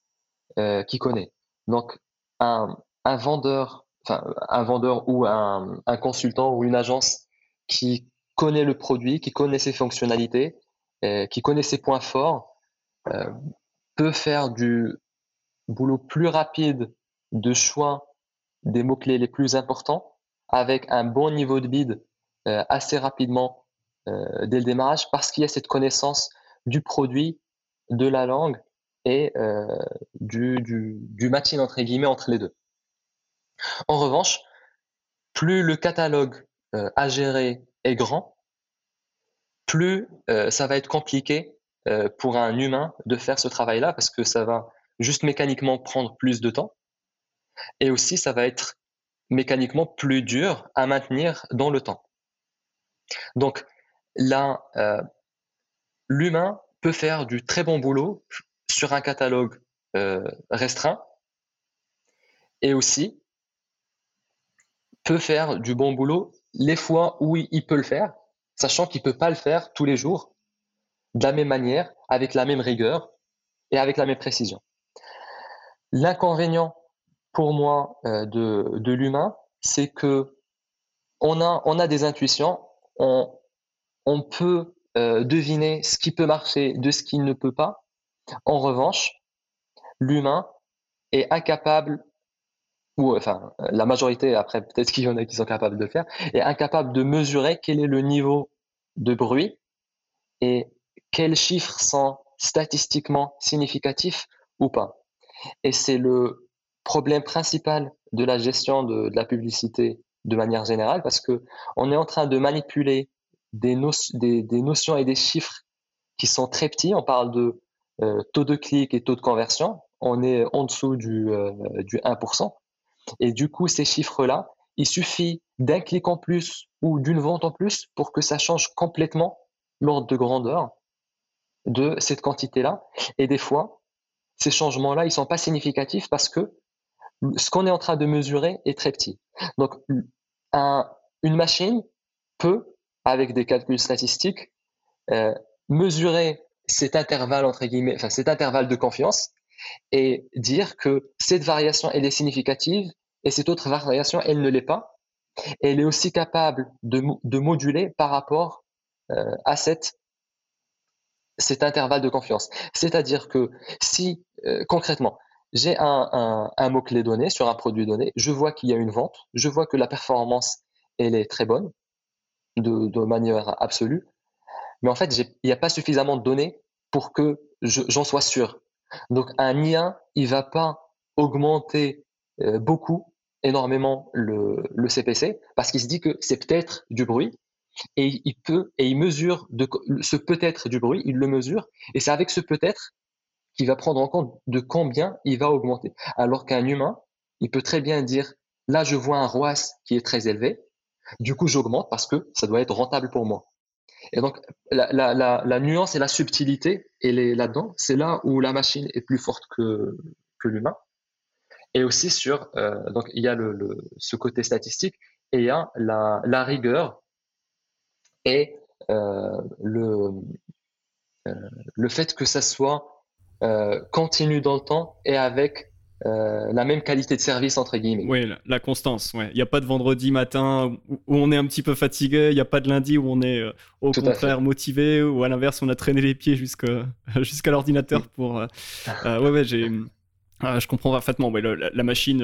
euh, qu'il connaît. Donc, un, un vendeur, enfin, un vendeur ou un, un, consultant ou une agence qui connaît le produit, qui connaît ses fonctionnalités, euh, qui connaît ses points forts, euh, peut faire du boulot plus rapide de choix des mots-clés les plus importants avec un bon niveau de bid euh, assez rapidement euh, dès le démarrage parce qu'il y a cette connaissance du produit, de la langue et euh, du, du, du entre guillemets entre les deux. En revanche, plus le catalogue à gérer est grand, plus ça va être compliqué pour un humain de faire ce travail-là parce que ça va juste mécaniquement prendre plus de temps. Et aussi, ça va être mécaniquement plus dur à maintenir dans le temps. Donc là, euh, l'humain peut faire du très bon boulot sur un catalogue euh, restreint et aussi peut faire du bon boulot les fois où il peut le faire, sachant qu'il ne peut pas le faire tous les jours de la même manière, avec la même rigueur et avec la même précision. L'inconvénient pour moi euh, de, de l'humain, c'est que on a, on a des intuitions, on, on peut euh, deviner ce qui peut marcher de ce qui ne peut pas. En revanche, l'humain est incapable, ou enfin la majorité, après peut-être qu'il y en a qui sont capables de le faire, est incapable de mesurer quel est le niveau de bruit et quels chiffres sont statistiquement significatifs ou pas. Et c'est le problème principal de la gestion de, la publicité de manière générale, parce que on est en train de manipuler des, notions et des chiffres qui sont très petits. On parle de euh, taux de clic et taux de conversion. On est en dessous du, euh, du 1%. Et du coup, ces chiffres-là, il suffit d'un clic en plus ou d'une vente en plus pour que ça change complètement l'ordre de grandeur de cette quantité-là. Et des fois, ces changements-là, ils sont pas significatifs parce que ce qu'on est en train de mesurer est très petit. Donc, une machine peut, avec des calculs statistiques, euh, mesurer cet intervalle entre guillemets, enfin cet intervalle de confiance et dire que cette variation elle est significative et cette autre variation elle ne l'est pas. Elle est aussi capable de, moduler par rapport euh, à cette cet intervalle de confiance. C'est-à-dire que si, euh, concrètement, j'ai un, mot-clé donné sur un produit donné, je vois qu'il y a une vente, je vois que la performance, elle est très bonne, de, manière absolue, mais en fait, il n'y a pas suffisamment de données pour que j'en sois sûr. Donc, un IA, il va pas augmenter euh, beaucoup, énormément le CPC, parce qu'il se dit que c'est peut-être du bruit, et il peut et il mesure de, ce peut-être du bruit, il le mesure et c'est avec ce peut-être qu'il va prendre en compte de combien il va augmenter. Alors qu'un humain, il peut très bien dire là je vois un ROAS qui est très élevé, du coup j'augmente parce que ça doit être rentable pour moi. Et donc la, la, la, la nuance et la subtilité, elle est là-dedans. C'est là où la machine est plus forte que, que l'humain. Et aussi sur euh, donc il y a le, le, ce côté statistique et il y a la, la rigueur et le, le fait que ça soit continu dans le temps et avec euh, la même qualité de service entre guillemets. Oui, la, constance. Il n'y a pas de vendredi matin où, on est un petit peu fatigué, il n'y a pas de lundi où on est euh, au contraire motivé, ou à l'inverse on a traîné les pieds jusqu'à l'ordinateur pour. Euh, ouais, ouais, j'ai. Je comprends parfaitement. Ouais, la, machine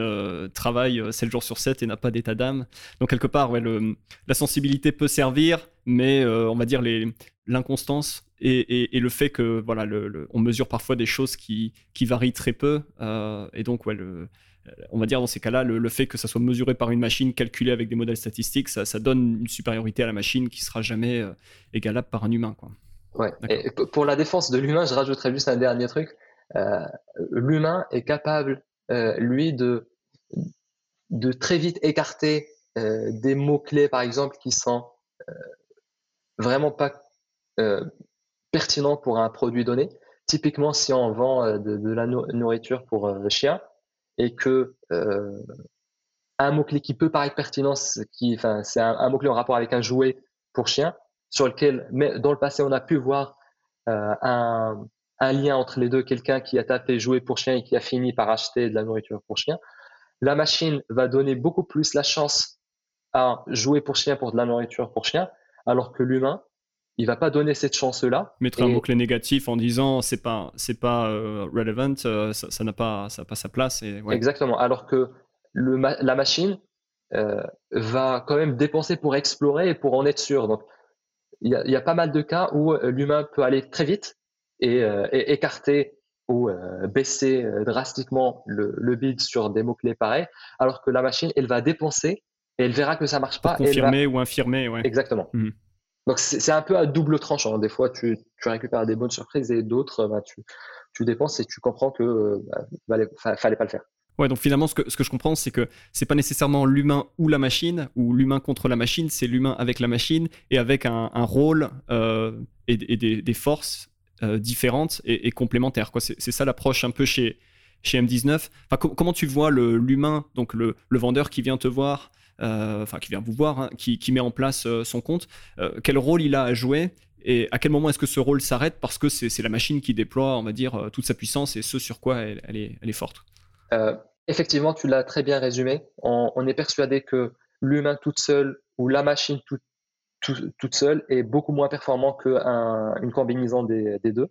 travaille 7 jours sur 7 et n'a pas d'état d'âme. Donc, quelque part, ouais, le, la sensibilité peut servir, mais on va dire l'inconstance et, le fait que voilà, on mesure parfois des choses qui, varient très peu, euh, et donc ouais, on va dire dans ces cas-là, le, fait que ça soit mesuré par une machine, calculé avec des modèles statistiques, ça, donne une supériorité à la machine qui sera jamais euh, égalable par un humain. Quoi. Ouais. Et pour la défense de l'humain, je rajouterais juste un dernier truc. Euh, l'humain est capable, lui, de, très vite écarter des mots-clés, par exemple, qui sont vraiment pas pertinent pour un produit donné. Typiquement, si on vend euh, de, la nourriture pour euh, chien et que euh, un mot-clé qui peut paraître pertinent, c'est un, mot-clé en rapport avec un jouet pour chien, sur lequel, mais dans le passé, on a pu voir un, lien entre les deux, quelqu'un qui a tapé jouet pour chien et qui a fini par acheter de la nourriture pour chien. La machine va donner beaucoup plus la chance à jouer pour chien pour de la nourriture pour chien, alors que l'humain il va pas donner cette chance-là. Mettre un mot-clé négatif en disant c'est pas c'est pas euh, relevant, euh, ça n'a pas ça pas sa place. Et, Exactement. Alors que le la machine euh, va quand même dépenser pour explorer et pour en être sûr. Donc il y a, pas mal de cas où l'humain peut aller très vite et, et écarter ou baisser drastiquement le, le bid sur des mots-clés pareils, alors que la machine, elle va dépenser et elle verra que ça marche pas. confirmer ou infirmer, ouais. Exactement. Mhm. Donc c'est un peu à double tranchant. Des fois, tu, tu récupères des bonnes surprises et d'autres, bah, tu, tu dépenses et tu comprends que euh, bah, fallait pas le faire. Ouais, donc finalement, ce que, ce que je comprends, c'est que c'est pas nécessairement l'humain ou la machine, ou l'humain contre la machine, c'est l'humain avec la machine et avec un, un rôle euh, et, des, des, forces euh, différentes et, complémentaires. C'est ça l'approche un peu chez, chez M19. Enfin, comment tu vois l'humain, donc le, vendeur qui vient te voir, euh, enfin qui vient vous voir, hein, qui, met en place euh, son compte, quel rôle il a à jouer et à quel moment est-ce que ce rôle s'arrête parce que c'est la machine qui déploie, on va dire, toute sa puissance et ce sur quoi elle, est, elle est, forte? Effectivement, tu l'as très bien résumé. On, est persuadé que l'humain toute seule ou la machine toute seule est beaucoup moins performant qu'une combinaison des, deux.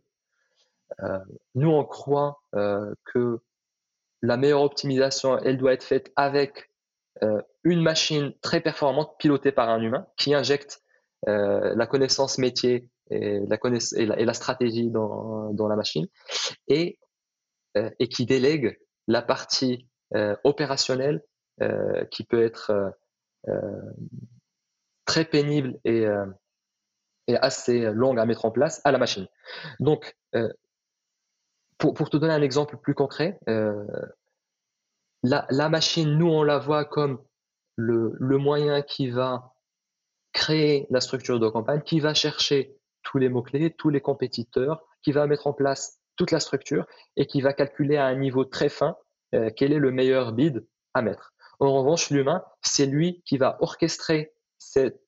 nous, on croit que la meilleure optimisation, elle doit être faite avec euh, une machine très performante pilotée par un humain qui injecte euh, la connaissance métier et la, stratégie dans, la machine euh, et qui délègue la partie opérationnelle qui peut être très pénible et, et, assez longue à mettre en place à la machine. Donc, pour, pour, te donner un exemple plus concret, la, machine, nous, on la voit comme le, moyen qui va créer la structure de campagne, qui va chercher tous les mots-clés, tous les compétiteurs, qui va mettre en place toute la structure et qui va calculer à un niveau très fin euh, quel est le meilleur bid à mettre. En revanche, l'humain, c'est lui qui va orchestrer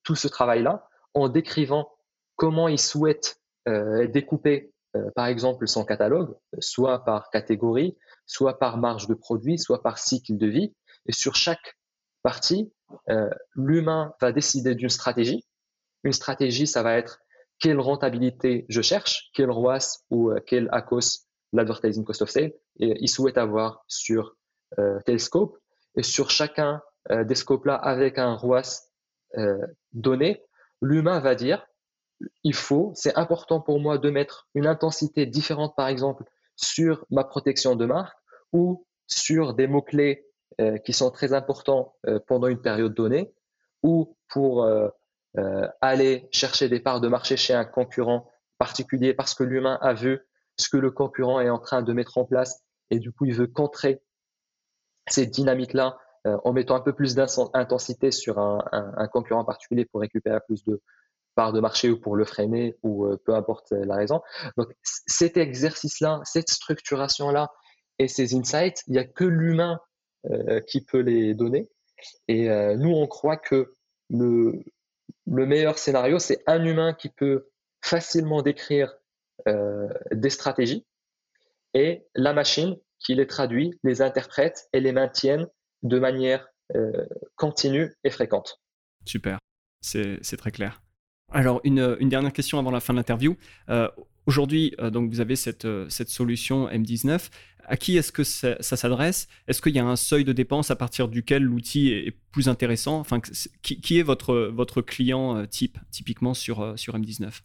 tout ce travail-là en décrivant comment il souhaite euh, découper, euh, par exemple, son catalogue, soit par catégorie, soit par marge de produit, soit par cycle de vie. Et sur chaque partie, euh, l'humain va décider d'une stratégie. Une stratégie, ça va être quelle rentabilité je cherche, quel ROAS ou quel ACOS, l'advertising cost of sale, et il souhaite avoir sur tel scope. Et sur chacun des scopes-là, avec un ROAS donné, l'humain va dire, il faut, c'est important pour moi de mettre une intensité différente, par exemple, sur ma protection de marque ou sur des mots-clés euh, qui sont très importants euh, pendant une période donnée ou pour euh, aller chercher des parts de marché chez un concurrent particulier parce que l'humain a vu ce que le concurrent est en train de mettre en place et du coup il veut contrer cette dynamique-là en mettant un peu plus d'intensité sur un, concurrent particulier pour récupérer plus de, part de marché ou pour le freiner ou euh, peu importe la raison. Donc cet exercice-là, cette structuration-là et ces insights, il n'y a que l'humain euh, qui peut les donner. Et nous, on croit que le, le meilleur scénario, c'est un humain qui peut facilement décrire des stratégies et la machine qui les traduit, les interprète et les maintienne de manière continue et fréquente. Super, c'est très clair. Alors, une, dernière question avant la fin de l'interview. Euh, aujourd'hui, euh, donc vous avez cette, euh, cette solution M19. À qui est-ce que ça, s'adresse? Est-ce qu'il y a un seuil de dépense à partir duquel l'outil est, plus intéressant? Enfin, qui, est votre, votre client type, typiquement sur, sur M19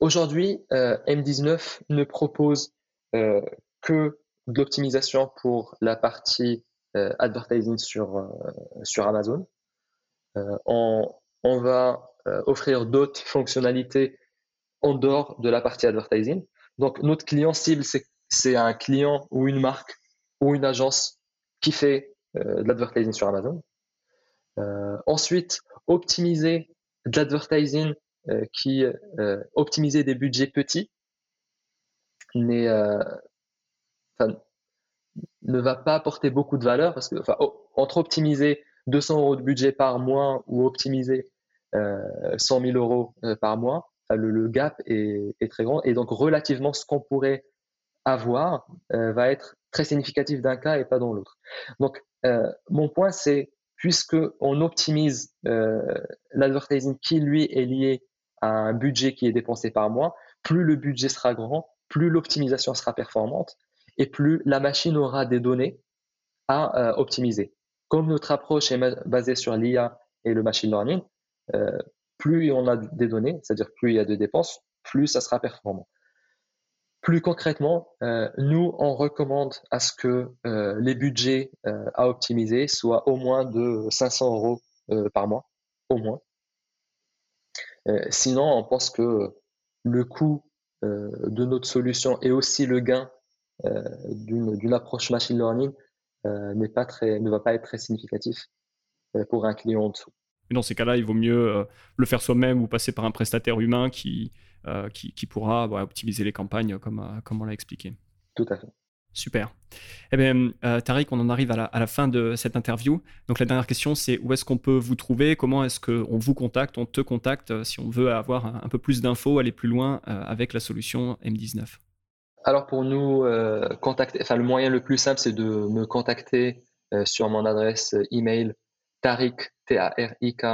Aujourd'hui, M19 ne propose que de l'optimisation pour la partie advertising sur, sur Amazon. on, on va euh, offrir d'autres fonctionnalités en dehors de la partie advertising. Donc, notre client cible, c'est un client ou une marque ou une agence qui fait euh, de l'advertising sur Amazon. Euh, ensuite, optimiser de l'advertising qui optimiser des budgets petits ne va pas apporter beaucoup de valeur parce que entre optimiser 200 euros de budget par mois ou optimiser 100 000 euros euh, par mois, le, gap est, très grand. Et donc, relativement, ce qu'on pourrait avoir euh, va être très significatif d'un cas et pas dans l'autre. Donc, euh, mon point, c'est puisque on optimise l'advertising qui, lui, est lié à un budget qui est dépensé par mois, plus le budget sera grand, plus l'optimisation sera performante et plus la machine aura des données à optimiser. Comme notre approche est basée sur l'IA et le machine learning, euh, plus on a des données, c'est-à-dire plus il y a de dépenses, plus ça sera performant. Plus concrètement, euh, nous, on recommande à ce que euh, les budgets à optimiser soient au moins de 500 euros par mois, au moins. sinon, on pense que le coût de notre solution et aussi le gain d'une approche machine learning pas très, ne va pas être très significatif pour un client en dessous. Et dans ces cas-là, il vaut mieux euh, le faire soi-même ou passer par un prestataire humain qui, euh, qui, pourra optimiser les campagnes comme, euh, comme on l'a expliqué. Tout à fait. Super. Eh bien, Tariq, on en arrive à la, à la, fin de cette interview. Donc, la dernière question, c'est où est-ce qu'on peut vous trouver? Comment est-ce qu'on vous contacte On te contacte si on veut avoir un, peu plus d'infos, aller plus loin avec la solution M19 Alors, pour nous contacter, enfin, le moyen le plus simple, c'est de me contacter sur mon adresse email tarik, T-A-R-I-K,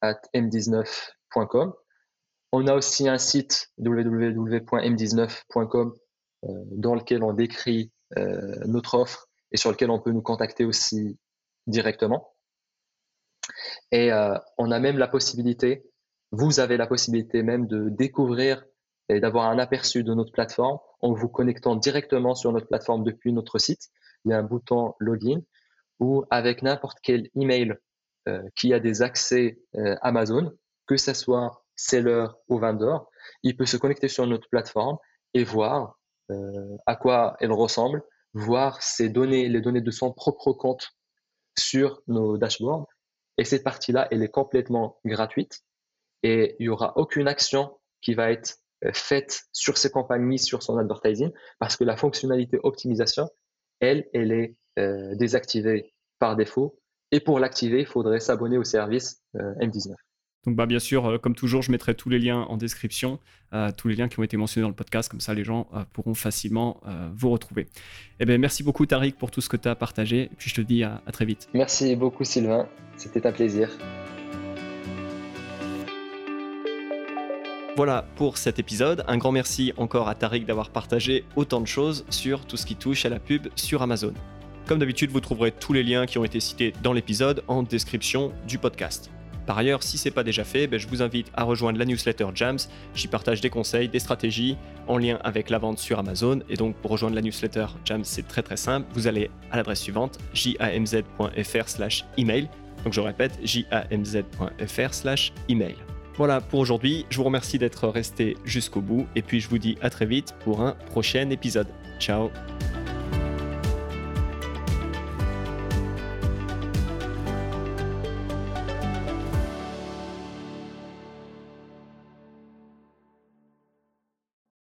at m19.com. On a aussi un site www.m19.com euh, dans lequel on décrit euh, notre offre et sur lequel on peut nous contacter aussi directement. Et euh, on a même la possibilité, vous avez la possibilité même de découvrir et d'avoir un aperçu de notre plateforme en vous connectant directement sur notre plateforme depuis notre site. Il y a un bouton login ou avec n'importe quel email euh, qui a des accès euh, Amazon, que ce soit seller ou vendeur, il peut se connecter sur notre plateforme et voir euh, à quoi elle ressemble, voir ses données, les données de son propre compte sur nos dashboards. Et cette partie-là, elle est complètement gratuite et il n'y aura aucune action qui va être faite sur ces compagnies, sur son advertising, parce que la fonctionnalité optimisation, elle, elle est désactivée par défaut et pour l'activer, il faudrait s'abonner au service euh, M19. Donc bah, bien sûr, euh, comme toujours, je mettrai tous les liens en description, euh, tous les liens qui ont été mentionnés dans le podcast, comme ça les gens pourront facilement vous retrouver. Eh bien, merci beaucoup Tariq pour tout ce que tu as partagé, et puis je te dis à très vite. Merci beaucoup Sylvain, c'était un plaisir. Voilà pour cet épisode. Un grand merci encore à Tariq d'avoir partagé autant de choses sur tout ce qui touche à la pub sur Amazon. Comme d'habitude, vous trouverez tous les liens qui ont été cités dans l'épisode en description du podcast. Par ailleurs, si ce n'est pas déjà fait, ben, je vous invite à rejoindre la newsletter Jams. J'y partage des conseils, des stratégies en lien avec la vente sur Amazon. Et donc, pour rejoindre la newsletter Jams, c'est très très simple. Vous allez à l'adresse suivante jamz.fr/slash email. Donc, je répète, jamz.fr/slash email. Voilà pour aujourd'hui. Je vous remercie d'être resté jusqu'au bout. Et puis, je vous dis à très vite pour un prochain épisode. Ciao